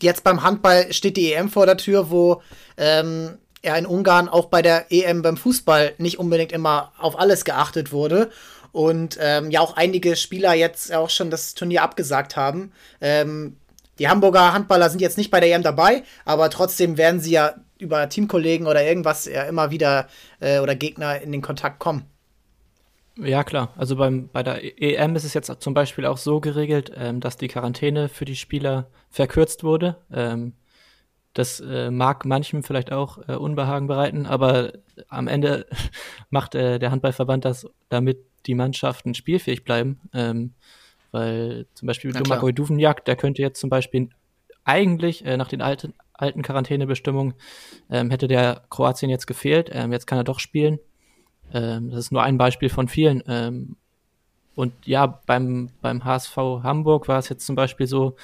jetzt beim Handball steht die EM vor der Tür, wo ähm, ja in Ungarn auch bei der EM beim Fußball nicht unbedingt immer auf alles geachtet wurde. Und ähm, ja auch einige Spieler jetzt auch schon das Turnier abgesagt haben. Ähm, die Hamburger Handballer sind jetzt nicht bei der EM dabei, aber trotzdem werden sie ja über Teamkollegen oder irgendwas ja immer wieder äh, oder Gegner in den Kontakt kommen. Ja, klar. Also beim, bei der EM ist es jetzt zum Beispiel auch so geregelt, ähm, dass die Quarantäne für die Spieler verkürzt wurde. Ähm, das äh, mag manchem vielleicht auch äh, Unbehagen bereiten, aber am Ende macht äh, der Handballverband das, damit die Mannschaften spielfähig bleiben. Ähm, weil zum Beispiel Domagoj Duvenjak, der könnte jetzt zum Beispiel eigentlich äh, nach den alten, alten Quarantänebestimmungen ähm, hätte der Kroatien jetzt gefehlt. Ähm, jetzt kann er doch spielen. Ähm, das ist nur ein Beispiel von vielen. Ähm, und ja, beim, beim HSV Hamburg war es jetzt zum Beispiel so,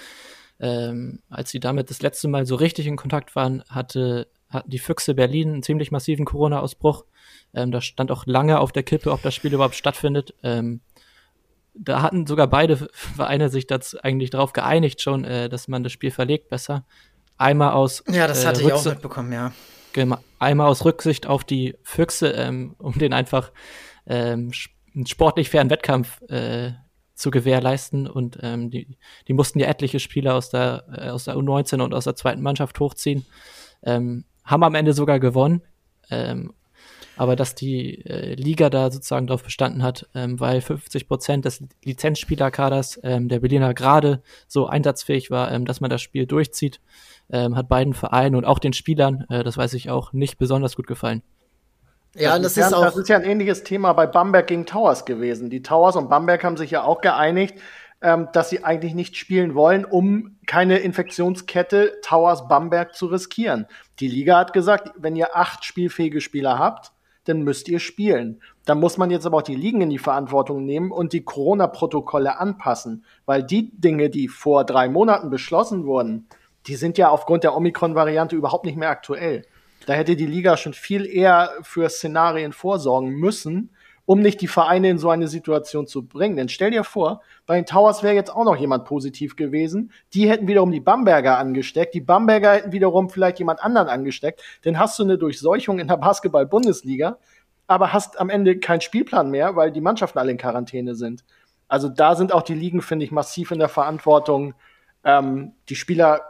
ähm, als sie damit das letzte Mal so richtig in Kontakt waren, hatte, hatten die Füchse Berlin einen ziemlich massiven Corona-Ausbruch. Ähm, da stand auch lange auf der Kippe, ob das Spiel überhaupt stattfindet. Ähm, da hatten sogar beide Vereine sich dazu eigentlich darauf geeinigt schon, äh, dass man das Spiel verlegt besser. Einmal aus. Ja, das hatte äh, ich auch mitbekommen, ja einmal aus Rücksicht auf die Füchse, ähm, um den einfach ähm, sportlich fairen Wettkampf äh, zu gewährleisten. Und ähm, die, die mussten ja etliche Spieler aus der, äh, aus der U19 und aus der zweiten Mannschaft hochziehen. Ähm, haben am Ende sogar gewonnen. Ähm, aber dass die äh, Liga da sozusagen darauf bestanden hat, ähm, weil 50 Prozent des Lizenzspielerkaders ähm, der Berliner gerade so einsatzfähig war, ähm, dass man das Spiel durchzieht ähm, hat beiden Vereinen und auch den Spielern, äh, das weiß ich auch, nicht besonders gut gefallen. Ja, das, das ist, ja, auch. Das ist ja ein ähnliches Thema bei Bamberg gegen Towers gewesen. Die Towers und Bamberg haben sich ja auch geeinigt, ähm, dass sie eigentlich nicht spielen wollen, um keine Infektionskette Towers Bamberg zu riskieren. Die Liga hat gesagt, wenn ihr acht spielfähige Spieler habt, dann müsst ihr spielen. Dann muss man jetzt aber auch die Ligen in die Verantwortung nehmen und die Corona-Protokolle anpassen, weil die Dinge, die vor drei Monaten beschlossen wurden, die sind ja aufgrund der Omikron-Variante überhaupt nicht mehr aktuell. Da hätte die Liga schon viel eher für Szenarien vorsorgen müssen, um nicht die Vereine in so eine Situation zu bringen. Denn stell dir vor, bei den Towers wäre jetzt auch noch jemand positiv gewesen. Die hätten wiederum die Bamberger angesteckt. Die Bamberger hätten wiederum vielleicht jemand anderen angesteckt. Dann hast du eine Durchseuchung in der Basketball-Bundesliga, aber hast am Ende keinen Spielplan mehr, weil die Mannschaften alle in Quarantäne sind. Also da sind auch die Ligen, finde ich, massiv in der Verantwortung, ähm, die Spieler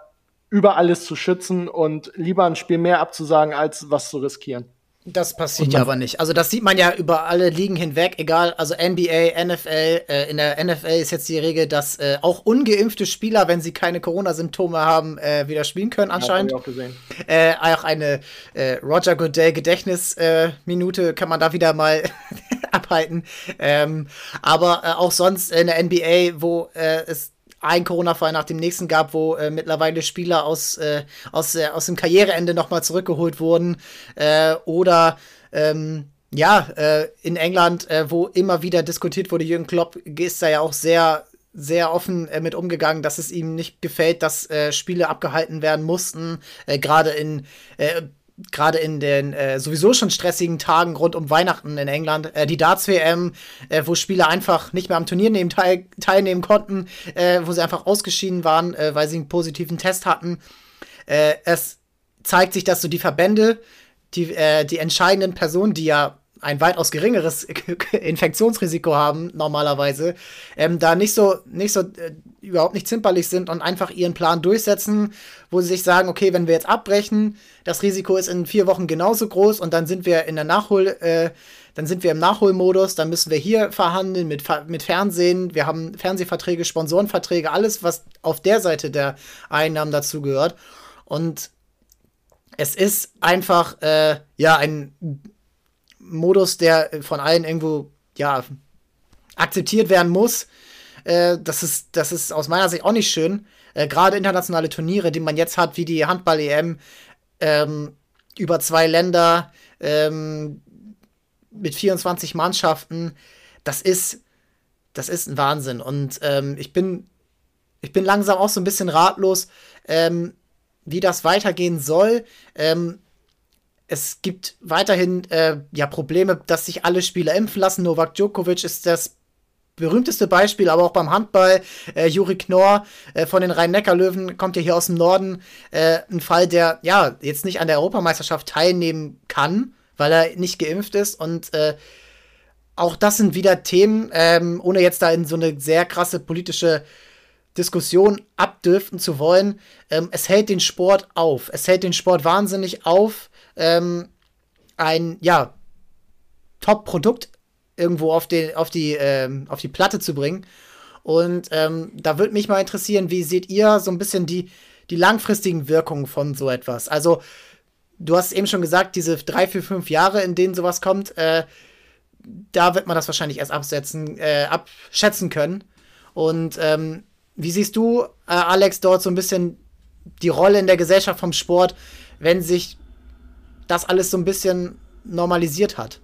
über alles zu schützen und lieber ein Spiel mehr abzusagen, als was zu riskieren. Das passiert ja aber nicht. Also das sieht man ja über alle Ligen hinweg, egal, also NBA, NFL. Äh, in der NFL ist jetzt die Regel, dass äh, auch ungeimpfte Spieler, wenn sie keine Corona-Symptome haben, äh, wieder spielen können anscheinend. Ja, hab ich auch gesehen. Äh, auch eine äh, Roger Goodell Gedächtnisminute kann man da wieder mal abhalten. Ähm, aber äh, auch sonst in der NBA, wo es ein Corona-Fall nach dem nächsten gab, wo äh, mittlerweile Spieler aus, äh, aus, äh, aus dem Karriereende nochmal zurückgeholt wurden. Äh, oder ähm, ja, äh, in England, äh, wo immer wieder diskutiert wurde, Jürgen Klopp ist da ja auch sehr sehr offen äh, mit umgegangen, dass es ihm nicht gefällt, dass äh, Spiele abgehalten werden mussten, äh, gerade in gerade in den äh, sowieso schon stressigen Tagen rund um Weihnachten in England, äh, die Darts-WM, äh, wo Spieler einfach nicht mehr am Turnier nehmen, teil teilnehmen konnten, äh, wo sie einfach ausgeschieden waren, äh, weil sie einen positiven Test hatten. Äh, es zeigt sich, dass so die Verbände, die, die entscheidenden Personen, die ja ein weitaus geringeres Infektionsrisiko haben normalerweise, ähm, da nicht so nicht so äh, überhaupt nicht zimperlich sind und einfach ihren Plan durchsetzen, wo sie sich sagen, okay, wenn wir jetzt abbrechen, das Risiko ist in vier Wochen genauso groß und dann sind wir in der Nachhol äh, dann sind wir im Nachholmodus, dann müssen wir hier verhandeln mit, mit Fernsehen, wir haben Fernsehverträge, Sponsorenverträge, alles, was auf der Seite der Einnahmen dazu gehört. Und es ist einfach, äh, ja, ein Modus, der von allen irgendwo, ja, akzeptiert werden muss. Äh, das, ist, das ist aus meiner Sicht auch nicht schön. Äh, Gerade internationale Turniere, die man jetzt hat, wie die Handball-EM, ähm, über zwei Länder ähm, mit 24 Mannschaften, das ist, das ist ein Wahnsinn. Und ähm, ich bin, ich bin langsam auch so ein bisschen ratlos, ähm, wie das weitergehen soll. Ähm, es gibt weiterhin äh, ja Probleme, dass sich alle Spieler impfen lassen. Novak Djokovic ist das berühmteste Beispiel, aber auch beim Handball. Äh, Juri Knorr äh, von den Rhein-Neckar-Löwen kommt ja hier aus dem Norden. Äh, ein Fall, der ja jetzt nicht an der Europameisterschaft teilnehmen kann, weil er nicht geimpft ist. Und äh, auch das sind wieder Themen, ähm, ohne jetzt da in so eine sehr krasse politische Diskussion abdürften zu wollen. Ähm, es hält den Sport auf. Es hält den Sport wahnsinnig auf ähm, ein, ja, Top-Produkt irgendwo auf, den, auf, die, ähm, auf die Platte zu bringen. Und ähm, da würde mich mal interessieren, wie seht ihr so ein bisschen die, die langfristigen Wirkungen von so etwas? Also, du hast eben schon gesagt, diese drei, vier, fünf Jahre, in denen sowas kommt, äh, da wird man das wahrscheinlich erst absetzen, äh, abschätzen können. Und ähm, wie siehst du, äh, Alex, dort so ein bisschen die Rolle in der Gesellschaft vom Sport, wenn sich das alles so ein bisschen normalisiert hat?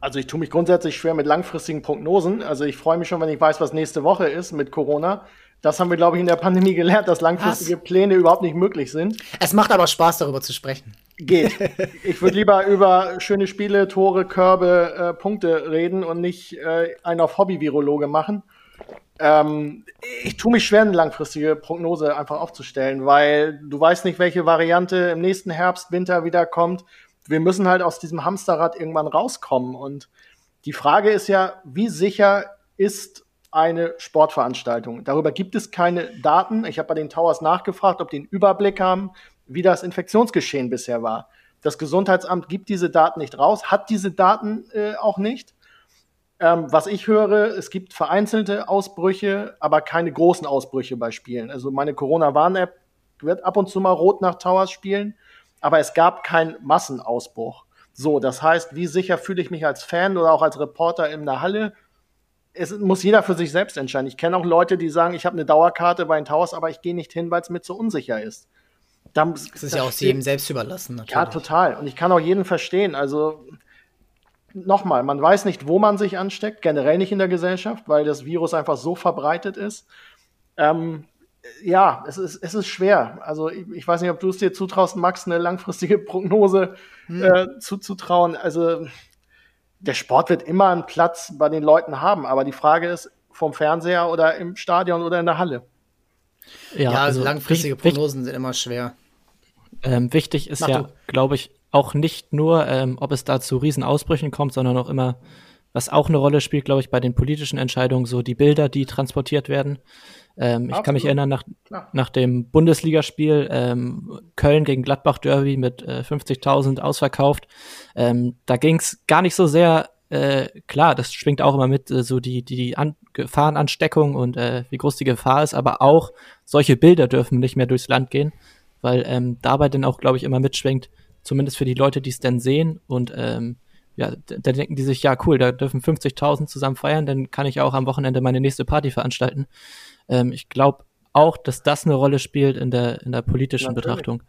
Also ich tue mich grundsätzlich schwer mit langfristigen Prognosen. Also ich freue mich schon, wenn ich weiß, was nächste Woche ist mit Corona. Das haben wir, glaube ich, in der Pandemie gelernt, dass langfristige was? Pläne überhaupt nicht möglich sind. Es macht aber Spaß, darüber zu sprechen. Geht. Ich würde lieber über schöne Spiele, Tore, Körbe, äh, Punkte reden und nicht äh, einen auf Hobby-Virologe machen. Ähm, ich tue mich schwer, eine langfristige Prognose einfach aufzustellen, weil du weißt nicht, welche Variante im nächsten Herbst, Winter wieder kommt. Wir müssen halt aus diesem Hamsterrad irgendwann rauskommen. Und die Frage ist ja, wie sicher ist eine Sportveranstaltung? Darüber gibt es keine Daten. Ich habe bei den Towers nachgefragt, ob die einen Überblick haben, wie das Infektionsgeschehen bisher war. Das Gesundheitsamt gibt diese Daten nicht raus, hat diese Daten äh, auch nicht. Ähm, was ich höre, es gibt vereinzelte Ausbrüche, aber keine großen Ausbrüche bei Spielen. Also meine Corona-Warn-App wird ab und zu mal rot nach Towers spielen, aber es gab keinen Massenausbruch. So, das heißt, wie sicher fühle ich mich als Fan oder auch als Reporter in der Halle? Es muss jeder für sich selbst entscheiden. Ich kenne auch Leute, die sagen, ich habe eine Dauerkarte bei den Towers, aber ich gehe nicht hin, weil es mir zu unsicher ist. Dann, das ist ja auch jedem selbst überlassen. Natürlich. Ja, total. Und ich kann auch jeden verstehen. Also nochmal, man weiß nicht, wo man sich ansteckt, generell nicht in der Gesellschaft, weil das Virus einfach so verbreitet ist. Ähm, ja, es ist, es ist schwer. Also ich, ich weiß nicht, ob du es dir zutraust, Max, eine langfristige Prognose hm. äh, zuzutrauen. Also der Sport wird immer einen Platz bei den Leuten haben, aber die Frage ist, vom Fernseher oder im Stadion oder in der Halle. Ja, ja also langfristige Prognosen sind immer schwer. Ähm, wichtig ist Mach ja, glaube ich, auch nicht nur, ähm, ob es da zu Riesenausbrüchen kommt, sondern auch immer, was auch eine Rolle spielt, glaube ich, bei den politischen Entscheidungen, so die Bilder, die transportiert werden. Ähm, ich kann mich erinnern, nach, nach dem Bundesligaspiel ähm, Köln gegen Gladbach Derby mit äh, 50.000 ausverkauft. Ähm, da ging es gar nicht so sehr, äh, klar, das schwingt auch immer mit, äh, so die, die An Gefahrenansteckung und äh, wie groß die Gefahr ist, aber auch solche Bilder dürfen nicht mehr durchs Land gehen, weil ähm, dabei dann auch, glaube ich, immer mitschwingt, zumindest für die Leute, die es dann sehen und ähm, ja, da denken die sich, ja, cool, da dürfen 50.000 zusammen feiern, dann kann ich auch am Wochenende meine nächste Party veranstalten. Ähm, ich glaube auch, dass das eine Rolle spielt in der, in der politischen Natürlich. Betrachtung.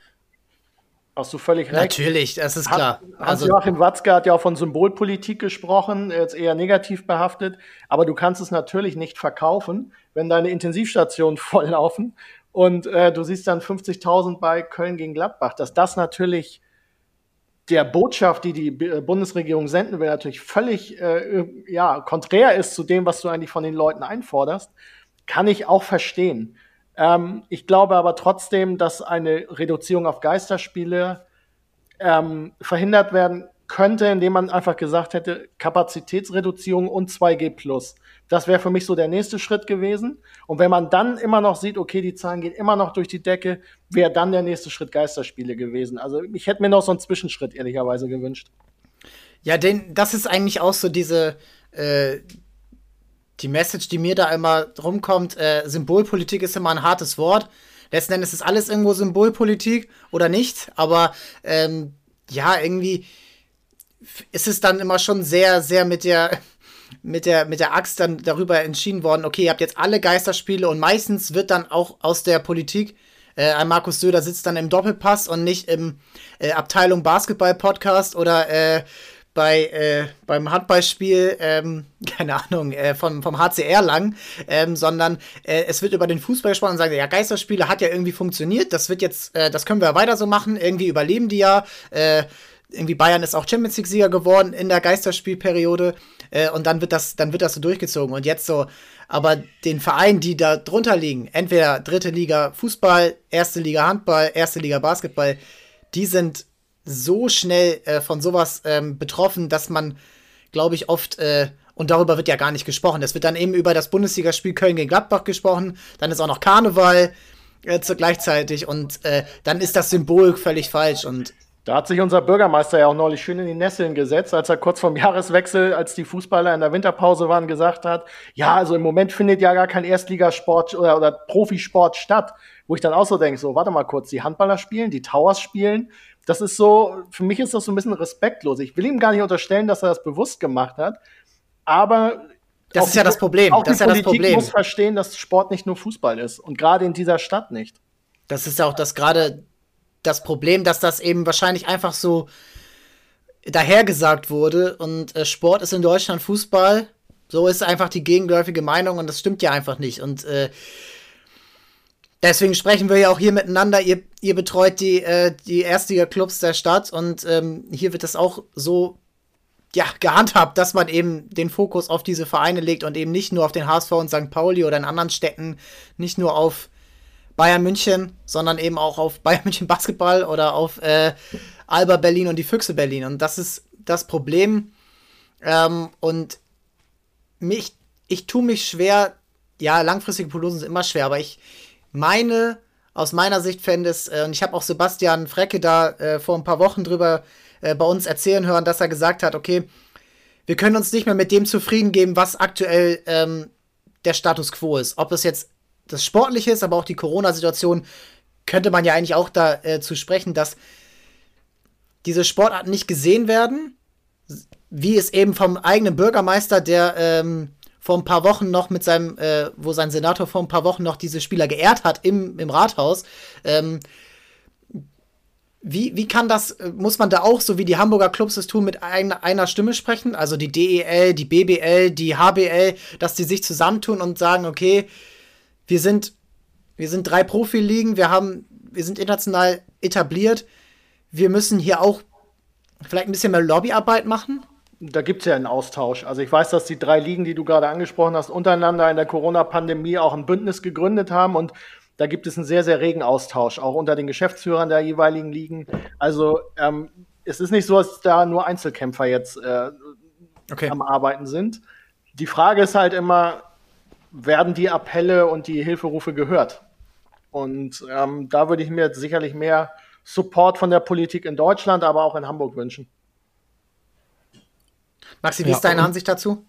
Hast du völlig recht. Natürlich, das ist klar. Hans-Joachim also, Watzke hat ja auch von Symbolpolitik gesprochen, jetzt eher negativ behaftet, aber du kannst es natürlich nicht verkaufen, wenn deine Intensivstationen volllaufen und äh, du siehst dann 50.000 bei Köln gegen Gladbach, dass das natürlich der Botschaft, die die Bundesregierung senden will, natürlich völlig äh, ja, konträr ist zu dem, was du eigentlich von den Leuten einforderst kann ich auch verstehen. Ähm, ich glaube aber trotzdem, dass eine Reduzierung auf Geisterspiele ähm, verhindert werden könnte, indem man einfach gesagt hätte, Kapazitätsreduzierung und 2G Das wäre für mich so der nächste Schritt gewesen. Und wenn man dann immer noch sieht, okay, die Zahlen gehen immer noch durch die Decke, wäre dann der nächste Schritt Geisterspiele gewesen. Also ich hätte mir noch so einen Zwischenschritt ehrlicherweise gewünscht. Ja, denn das ist eigentlich auch so diese, äh, die Message, die mir da immer rumkommt, äh, Symbolpolitik ist immer ein hartes Wort. Letzten Endes ist alles irgendwo Symbolpolitik oder nicht, aber ähm, ja, irgendwie ist es dann immer schon sehr, sehr mit der, mit der, mit der Axt dann darüber entschieden worden, okay, ihr habt jetzt alle Geisterspiele und meistens wird dann auch aus der Politik äh, ein Markus Söder sitzt dann im Doppelpass und nicht im äh, Abteilung Basketball Podcast oder äh, bei, äh, beim Handballspiel, ähm, keine Ahnung, äh, vom, vom HCR lang, ähm, sondern äh, es wird über den Fußball gesprochen und sagen, ja, Geisterspiele hat ja irgendwie funktioniert, das wird jetzt, äh, das können wir weiter so machen, irgendwie überleben die ja, äh, irgendwie Bayern ist auch Champions League-Sieger geworden in der Geisterspielperiode äh, und dann wird das, dann wird das so durchgezogen und jetzt so, aber den Vereinen, die da drunter liegen, entweder dritte Liga Fußball, erste Liga Handball, erste Liga Basketball, die sind so schnell äh, von sowas ähm, betroffen, dass man, glaube ich, oft, äh, und darüber wird ja gar nicht gesprochen. Es wird dann eben über das Bundesligaspiel Köln gegen Gladbach gesprochen, dann ist auch noch Karneval äh, gleichzeitig und äh, dann ist das Symbol völlig falsch und da hat sich unser Bürgermeister ja auch neulich schön in die Nesseln gesetzt, als er kurz vorm Jahreswechsel, als die Fußballer in der Winterpause waren, gesagt hat, ja, also im Moment findet ja gar kein Erstligasport oder, oder Profisport statt. Wo ich dann auch so denke, so, warte mal kurz, die Handballer spielen, die Towers spielen, das ist so, für mich ist das so ein bisschen respektlos. Ich will ihm gar nicht unterstellen, dass er das bewusst gemacht hat, aber das ist ja das Problem. Auch das die ist ja Politik das Problem. muss verstehen, dass Sport nicht nur Fußball ist und gerade in dieser Stadt nicht. Das ist ja auch das gerade das Problem, dass das eben wahrscheinlich einfach so dahergesagt wurde und äh, Sport ist in Deutschland Fußball. So ist einfach die gegenläufige Meinung und das stimmt ja einfach nicht. Und äh, Deswegen sprechen wir ja auch hier miteinander. Ihr, ihr betreut die, äh, die Erstliga-Clubs der Stadt und ähm, hier wird das auch so ja, gehandhabt, dass man eben den Fokus auf diese Vereine legt und eben nicht nur auf den HSV und St. Pauli oder in anderen Städten, nicht nur auf Bayern München, sondern eben auch auf Bayern München Basketball oder auf äh, Alba Berlin und die Füchse Berlin. Und das ist das Problem. Ähm, und mich, ich tue mich schwer, ja, langfristige Prognosen sind immer schwer, aber ich, meine, aus meiner Sicht fände es, äh, und ich habe auch Sebastian Frecke da äh, vor ein paar Wochen drüber äh, bei uns erzählen hören, dass er gesagt hat, okay, wir können uns nicht mehr mit dem zufrieden geben, was aktuell ähm, der Status quo ist. Ob es jetzt das Sportliche ist, aber auch die Corona-Situation, könnte man ja eigentlich auch dazu äh, sprechen, dass diese Sportarten nicht gesehen werden, wie es eben vom eigenen Bürgermeister, der ähm, vor ein paar Wochen noch mit seinem, äh, wo sein Senator vor ein paar Wochen noch diese Spieler geehrt hat im, im Rathaus, ähm, wie, wie kann das, muss man da auch, so wie die Hamburger Clubs es tun, mit ein, einer Stimme sprechen? Also die DEL, die BBL, die HBL, dass die sich zusammentun und sagen, okay, wir sind, wir sind drei Profiligen, wir haben, wir sind international etabliert, wir müssen hier auch vielleicht ein bisschen mehr Lobbyarbeit machen? Da gibt es ja einen Austausch. Also ich weiß, dass die drei Ligen, die du gerade angesprochen hast, untereinander in der Corona-Pandemie auch ein Bündnis gegründet haben und da gibt es einen sehr, sehr regen Austausch, auch unter den Geschäftsführern der jeweiligen Ligen. Also ähm, es ist nicht so, dass da nur Einzelkämpfer jetzt äh, okay. am Arbeiten sind. Die Frage ist halt immer, werden die Appelle und die Hilferufe gehört? Und ähm, da würde ich mir sicherlich mehr Support von der Politik in Deutschland, aber auch in Hamburg wünschen. Maxi, wie ja, ist deine Ansicht dazu?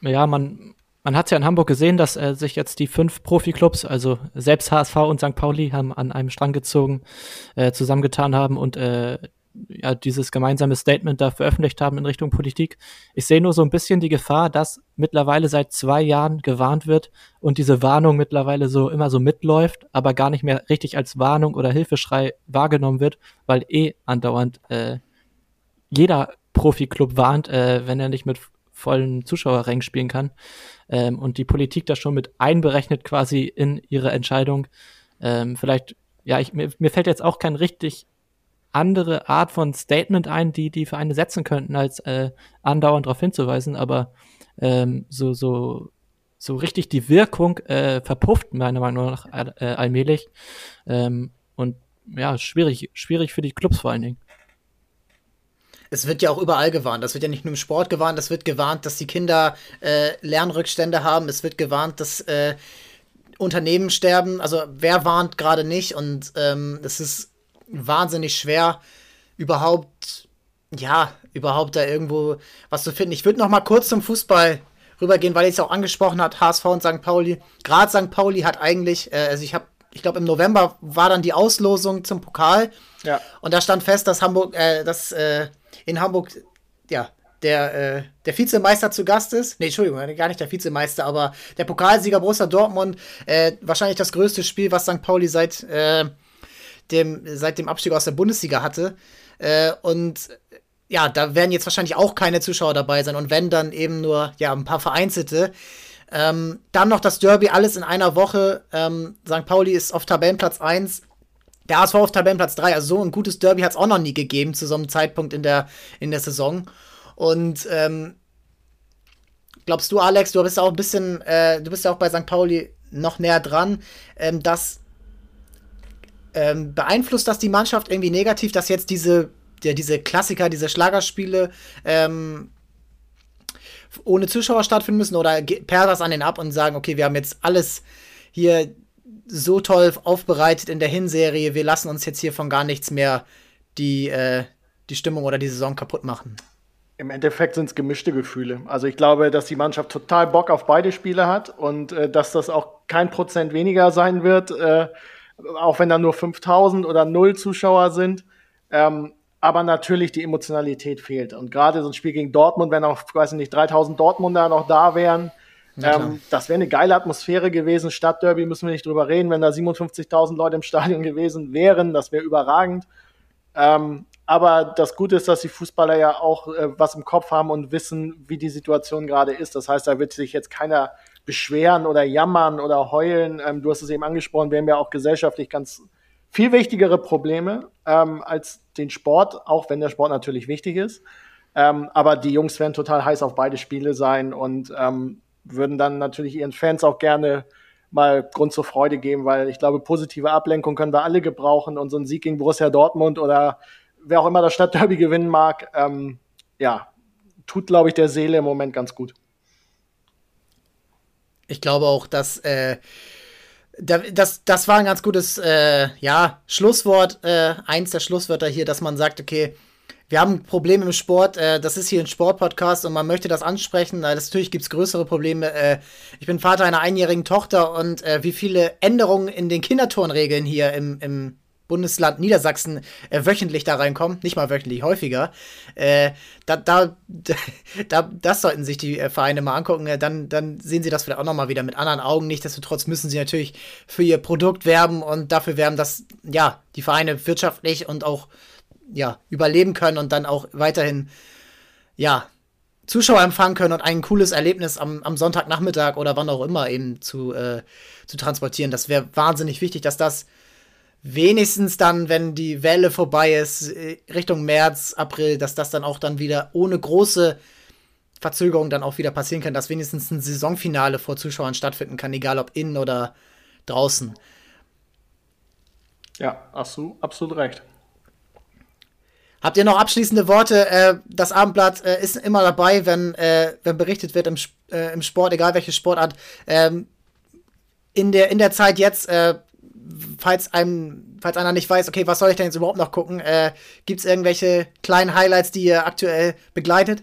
Ja, man, man hat es ja in Hamburg gesehen, dass äh, sich jetzt die fünf Profiklubs, also selbst HSV und St. Pauli, haben an einem Strang gezogen, äh, zusammengetan haben und äh, ja, dieses gemeinsame Statement da veröffentlicht haben in Richtung Politik. Ich sehe nur so ein bisschen die Gefahr, dass mittlerweile seit zwei Jahren gewarnt wird und diese Warnung mittlerweile so immer so mitläuft, aber gar nicht mehr richtig als Warnung oder Hilfeschrei wahrgenommen wird, weil eh andauernd äh, jeder Profiklub warnt, äh, wenn er nicht mit vollen Zuschauerrängen spielen kann ähm, und die Politik das schon mit einberechnet quasi in ihre Entscheidung. Ähm, vielleicht, ja, ich, mir, mir fällt jetzt auch kein richtig andere Art von Statement ein, die die Vereine setzen könnten, als äh, andauernd darauf hinzuweisen, aber ähm, so, so, so richtig die Wirkung äh, verpufft meiner Meinung nach äh, allmählich. Ähm, und ja, schwierig, schwierig für die Clubs vor allen Dingen es wird ja auch überall gewarnt. Das wird ja nicht nur im Sport gewarnt, es wird gewarnt, dass die Kinder äh, Lernrückstände haben, es wird gewarnt, dass äh, Unternehmen sterben. Also wer warnt gerade nicht? Und ähm, ist wahnsinnig schwer, überhaupt, ja, überhaupt da irgendwo was zu finden. Ich würde noch mal kurz zum Fußball rübergehen, weil ich es auch angesprochen hat, HSV und St. Pauli. Gerade St. Pauli hat eigentlich, äh, also ich habe ich glaube, im November war dann die Auslosung zum Pokal. Ja. Und da stand fest, dass Hamburg, äh, dass äh, in Hamburg, ja, der, äh, der Vizemeister zu Gast ist. Nee, Entschuldigung, gar nicht der Vizemeister, aber der Pokalsieger Borussia Dortmund. Äh, wahrscheinlich das größte Spiel, was St. Pauli seit, äh, dem, seit dem Abstieg aus der Bundesliga hatte. Äh, und ja, da werden jetzt wahrscheinlich auch keine Zuschauer dabei sein. Und wenn, dann eben nur ja, ein paar vereinzelte. Ähm, dann noch das Derby, alles in einer Woche. Ähm, St. Pauli ist auf Tabellenplatz 1, der HSV auf Tabellenplatz 3. Also so ein gutes Derby hat es auch noch nie gegeben zu so einem Zeitpunkt in der, in der Saison. Und ähm, glaubst du, Alex, du bist auch ein bisschen, äh, du bist ja auch bei St. Pauli noch näher dran, ähm, dass ähm, beeinflusst das die Mannschaft irgendwie negativ, dass jetzt diese, ja, diese Klassiker, diese Schlagerspiele ähm, ohne Zuschauer stattfinden müssen oder perlt das an den ab und sagen, okay, wir haben jetzt alles hier so toll aufbereitet in der Hinserie, wir lassen uns jetzt hier von gar nichts mehr die, äh, die Stimmung oder die Saison kaputt machen. Im Endeffekt sind es gemischte Gefühle. Also ich glaube, dass die Mannschaft total Bock auf beide Spiele hat und äh, dass das auch kein Prozent weniger sein wird, äh, auch wenn da nur 5000 oder null Zuschauer sind. Ähm, aber natürlich die Emotionalität fehlt. Und gerade so ein Spiel gegen Dortmund, wenn auch, weiß ich nicht, 3000 Dortmunder noch da wären, ähm, das wäre eine geile Atmosphäre gewesen. Stadtderby müssen wir nicht drüber reden. Wenn da 57.000 Leute im Stadion gewesen wären, das wäre überragend. Ähm, aber das Gute ist, dass die Fußballer ja auch äh, was im Kopf haben und wissen, wie die Situation gerade ist. Das heißt, da wird sich jetzt keiner beschweren oder jammern oder heulen. Ähm, du hast es eben angesprochen, wir haben ja auch gesellschaftlich ganz viel wichtigere Probleme ähm, als den Sport, auch wenn der Sport natürlich wichtig ist. Ähm, aber die Jungs werden total heiß auf beide Spiele sein und ähm, würden dann natürlich ihren Fans auch gerne mal Grund zur Freude geben, weil ich glaube, positive Ablenkung können wir alle gebrauchen und so ein Sieg gegen Borussia Dortmund oder wer auch immer das Stadtderby gewinnen mag, ähm, ja, tut, glaube ich, der Seele im Moment ganz gut. Ich glaube auch, dass äh, das, das war ein ganz gutes äh, ja, Schlusswort, äh, eins der Schlusswörter hier, dass man sagt, okay, wir haben Probleme im Sport. Äh, das ist hier ein Sportpodcast und man möchte das ansprechen. Das, natürlich gibt es größere Probleme. Äh, ich bin Vater einer einjährigen Tochter und äh, wie viele Änderungen in den Kinderturnregeln hier im, im, Bundesland Niedersachsen äh, wöchentlich da reinkommen, nicht mal wöchentlich, häufiger. Äh, da, da, da, das sollten sich die äh, Vereine mal angucken. Äh, dann, dann sehen sie das vielleicht auch nochmal wieder mit anderen Augen. Nichtsdestotrotz müssen sie natürlich für ihr Produkt werben und dafür werben, dass ja die Vereine wirtschaftlich und auch ja überleben können und dann auch weiterhin ja Zuschauer empfangen können und ein cooles Erlebnis am, am Sonntagnachmittag oder wann auch immer eben zu, äh, zu transportieren. Das wäre wahnsinnig wichtig, dass das wenigstens dann, wenn die Welle vorbei ist, äh, Richtung März, April, dass das dann auch dann wieder ohne große Verzögerung dann auch wieder passieren kann, dass wenigstens ein Saisonfinale vor Zuschauern stattfinden kann, egal ob innen oder draußen. Ja, hast du absolut recht. Habt ihr noch abschließende Worte? Äh, das Abendblatt äh, ist immer dabei, wenn, wenn berichtet wird im, Sport, egal welche Sportart. Ähm, in, der, in der Zeit jetzt falls einem, falls einer nicht weiß, okay, was soll ich denn jetzt überhaupt noch gucken, äh, gibt es irgendwelche kleinen Highlights, die ihr aktuell begleitet?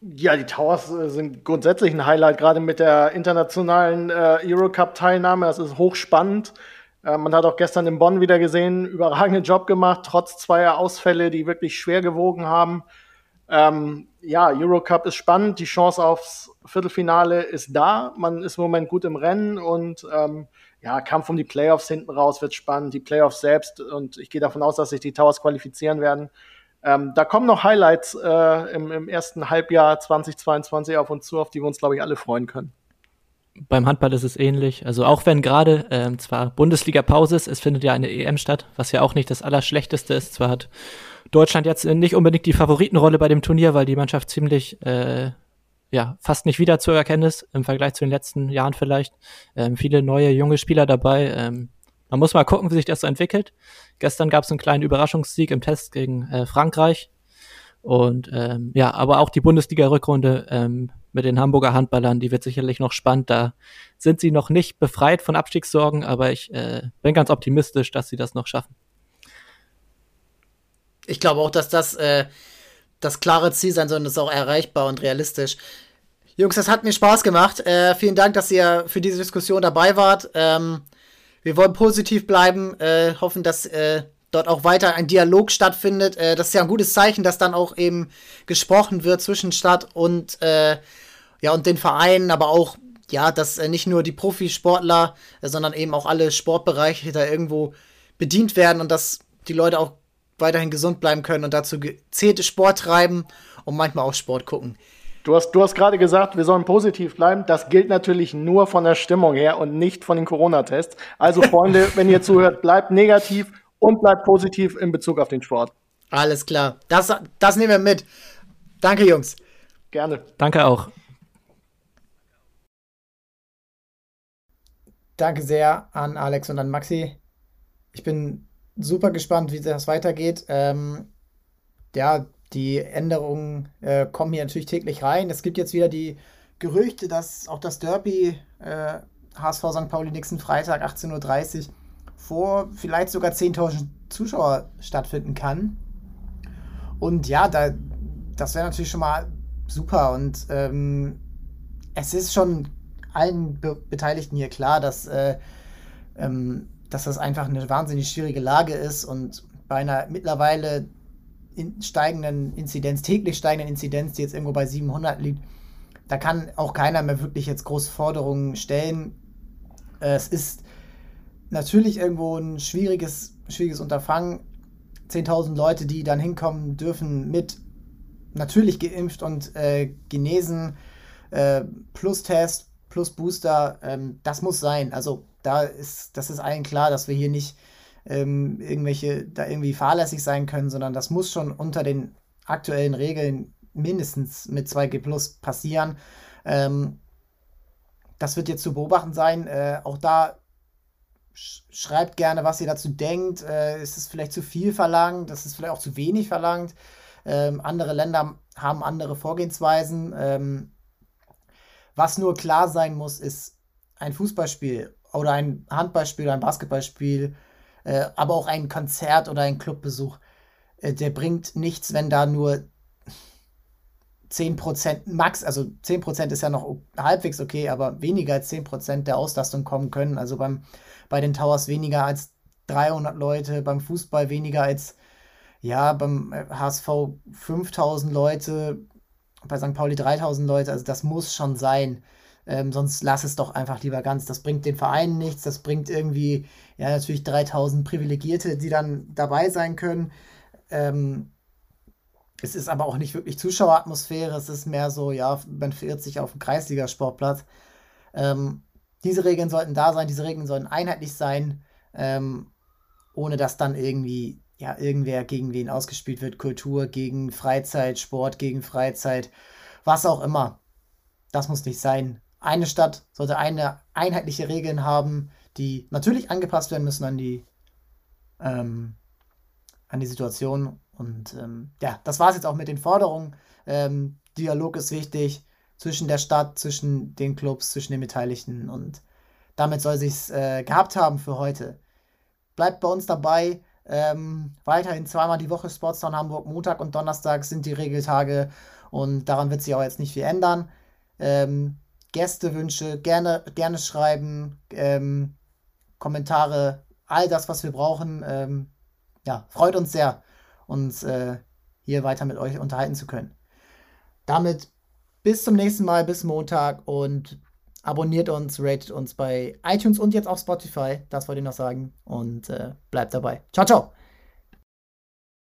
Ja, die Towers äh, sind grundsätzlich ein Highlight, gerade mit der internationalen äh, Eurocup-Teilnahme. Das ist hochspannend. Äh, man hat auch gestern in Bonn wieder gesehen, überragenden Job gemacht, trotz zweier Ausfälle, die wirklich schwer gewogen haben. Ähm, ja, Eurocup ist spannend, die Chance aufs Viertelfinale ist da. Man ist im Moment gut im Rennen und ähm, ja, Kampf um die Playoffs hinten raus wird spannend, die Playoffs selbst und ich gehe davon aus, dass sich die Towers qualifizieren werden. Ähm, da kommen noch Highlights äh, im, im, ersten Halbjahr 2022 auf uns zu, auf die wir uns, glaube ich, alle freuen können. Beim Handball ist es ähnlich. Also auch wenn gerade ähm, zwar Bundesliga-Pause ist, es findet ja eine EM statt, was ja auch nicht das Allerschlechteste ist. Zwar hat Deutschland jetzt nicht unbedingt die Favoritenrolle bei dem Turnier, weil die Mannschaft ziemlich äh, ja, fast nicht wieder zu erkennen ist, im Vergleich zu den letzten Jahren vielleicht. Ähm, viele neue, junge Spieler dabei. Ähm, man muss mal gucken, wie sich das so entwickelt. Gestern gab es einen kleinen Überraschungssieg im Test gegen äh, Frankreich. Und ähm, ja, aber auch die Bundesliga-Rückrunde ähm, mit den Hamburger Handballern, die wird sicherlich noch spannend. Da sind sie noch nicht befreit von Abstiegssorgen, aber ich äh, bin ganz optimistisch, dass sie das noch schaffen. Ich glaube auch, dass das äh, das klare Ziel sein soll und ist auch erreichbar und realistisch. Jungs, das hat mir Spaß gemacht. Äh, vielen Dank, dass ihr für diese Diskussion dabei wart. Ähm, wir wollen positiv bleiben, äh, hoffen, dass äh, dort auch weiter ein Dialog stattfindet. Äh, das ist ja ein gutes Zeichen, dass dann auch eben gesprochen wird zwischen Stadt und äh, ja und den Vereinen, aber auch ja, dass äh, nicht nur die Profisportler, sondern eben auch alle Sportbereiche da irgendwo bedient werden und dass die Leute auch weiterhin gesund bleiben können und dazu gezählte Sport treiben und manchmal auch Sport gucken. Du hast, du hast gerade gesagt, wir sollen positiv bleiben. Das gilt natürlich nur von der Stimmung her und nicht von den Corona-Tests. Also, Freunde, wenn ihr zuhört, bleibt negativ und bleibt positiv in Bezug auf den Sport. Alles klar. Das, das nehmen wir mit. Danke, Jungs. Gerne. Danke auch. Danke sehr an Alex und an Maxi. Ich bin super gespannt, wie das weitergeht. Ähm, ja, die Änderungen äh, kommen hier natürlich täglich rein. Es gibt jetzt wieder die Gerüchte, dass auch das Derby äh, HSV St. Pauli nächsten Freitag 18.30 Uhr vor vielleicht sogar 10.000 Zuschauer stattfinden kann. Und ja, da, das wäre natürlich schon mal super. Und ähm, es ist schon allen Be Beteiligten hier klar, dass äh, ähm, dass das einfach eine wahnsinnig schwierige Lage ist und bei einer mittlerweile in steigenden Inzidenz, täglich steigenden Inzidenz, die jetzt irgendwo bei 700 liegt, da kann auch keiner mehr wirklich jetzt große Forderungen stellen. Es ist natürlich irgendwo ein schwieriges, schwieriges Unterfangen. 10.000 Leute, die dann hinkommen dürfen mit natürlich geimpft und äh, genesen, äh, plus Test, plus Booster, ähm, das muss sein. Also da ist, das ist allen klar, dass wir hier nicht ähm, irgendwelche, da irgendwie fahrlässig sein können, sondern das muss schon unter den aktuellen Regeln mindestens mit 2G Plus passieren. Ähm, das wird jetzt zu beobachten sein. Äh, auch da sch schreibt gerne, was ihr dazu denkt. Äh, ist es vielleicht zu viel verlangt? Das ist vielleicht auch zu wenig verlangt. Ähm, andere Länder haben andere Vorgehensweisen. Ähm, was nur klar sein muss, ist, ein Fußballspiel oder ein Handballspiel ein Basketballspiel, äh, aber auch ein Konzert oder ein Clubbesuch, äh, der bringt nichts, wenn da nur 10% max, also 10% ist ja noch halbwegs okay, aber weniger als 10% der Auslastung kommen können. Also beim, bei den Towers weniger als 300 Leute, beim Fußball weniger als, ja, beim HSV 5000 Leute, bei St. Pauli 3000 Leute. Also das muss schon sein. Ähm, sonst lass es doch einfach lieber ganz. Das bringt den Vereinen nichts. Das bringt irgendwie, ja, natürlich 3000 Privilegierte, die dann dabei sein können. Ähm, es ist aber auch nicht wirklich Zuschaueratmosphäre. Es ist mehr so, ja, man verirrt sich auf dem Kreisliga-Sportplatz. Ähm, diese Regeln sollten da sein. Diese Regeln sollten einheitlich sein. Ähm, ohne dass dann irgendwie ja, irgendwer gegen wen ausgespielt wird. Kultur gegen Freizeit, Sport gegen Freizeit, was auch immer. Das muss nicht sein. Eine Stadt sollte eine einheitliche Regeln haben, die natürlich angepasst werden müssen an die, ähm, an die Situation. Und ähm, ja, das war es jetzt auch mit den Forderungen. Ähm, Dialog ist wichtig zwischen der Stadt, zwischen den Clubs, zwischen den Beteiligten. Und damit soll sich äh, gehabt haben für heute. Bleibt bei uns dabei. Ähm, weiterhin zweimal die Woche Sportstown Hamburg. Montag und Donnerstag sind die Regeltage und daran wird sich auch jetzt nicht viel ändern. Ähm, Gästewünsche gerne, gerne schreiben, ähm, Kommentare, all das, was wir brauchen. Ähm, ja, freut uns sehr, uns äh, hier weiter mit euch unterhalten zu können. Damit bis zum nächsten Mal, bis Montag und abonniert uns, ratet uns bei iTunes und jetzt auf Spotify. Das wollte ich noch sagen. Und äh, bleibt dabei. Ciao, ciao.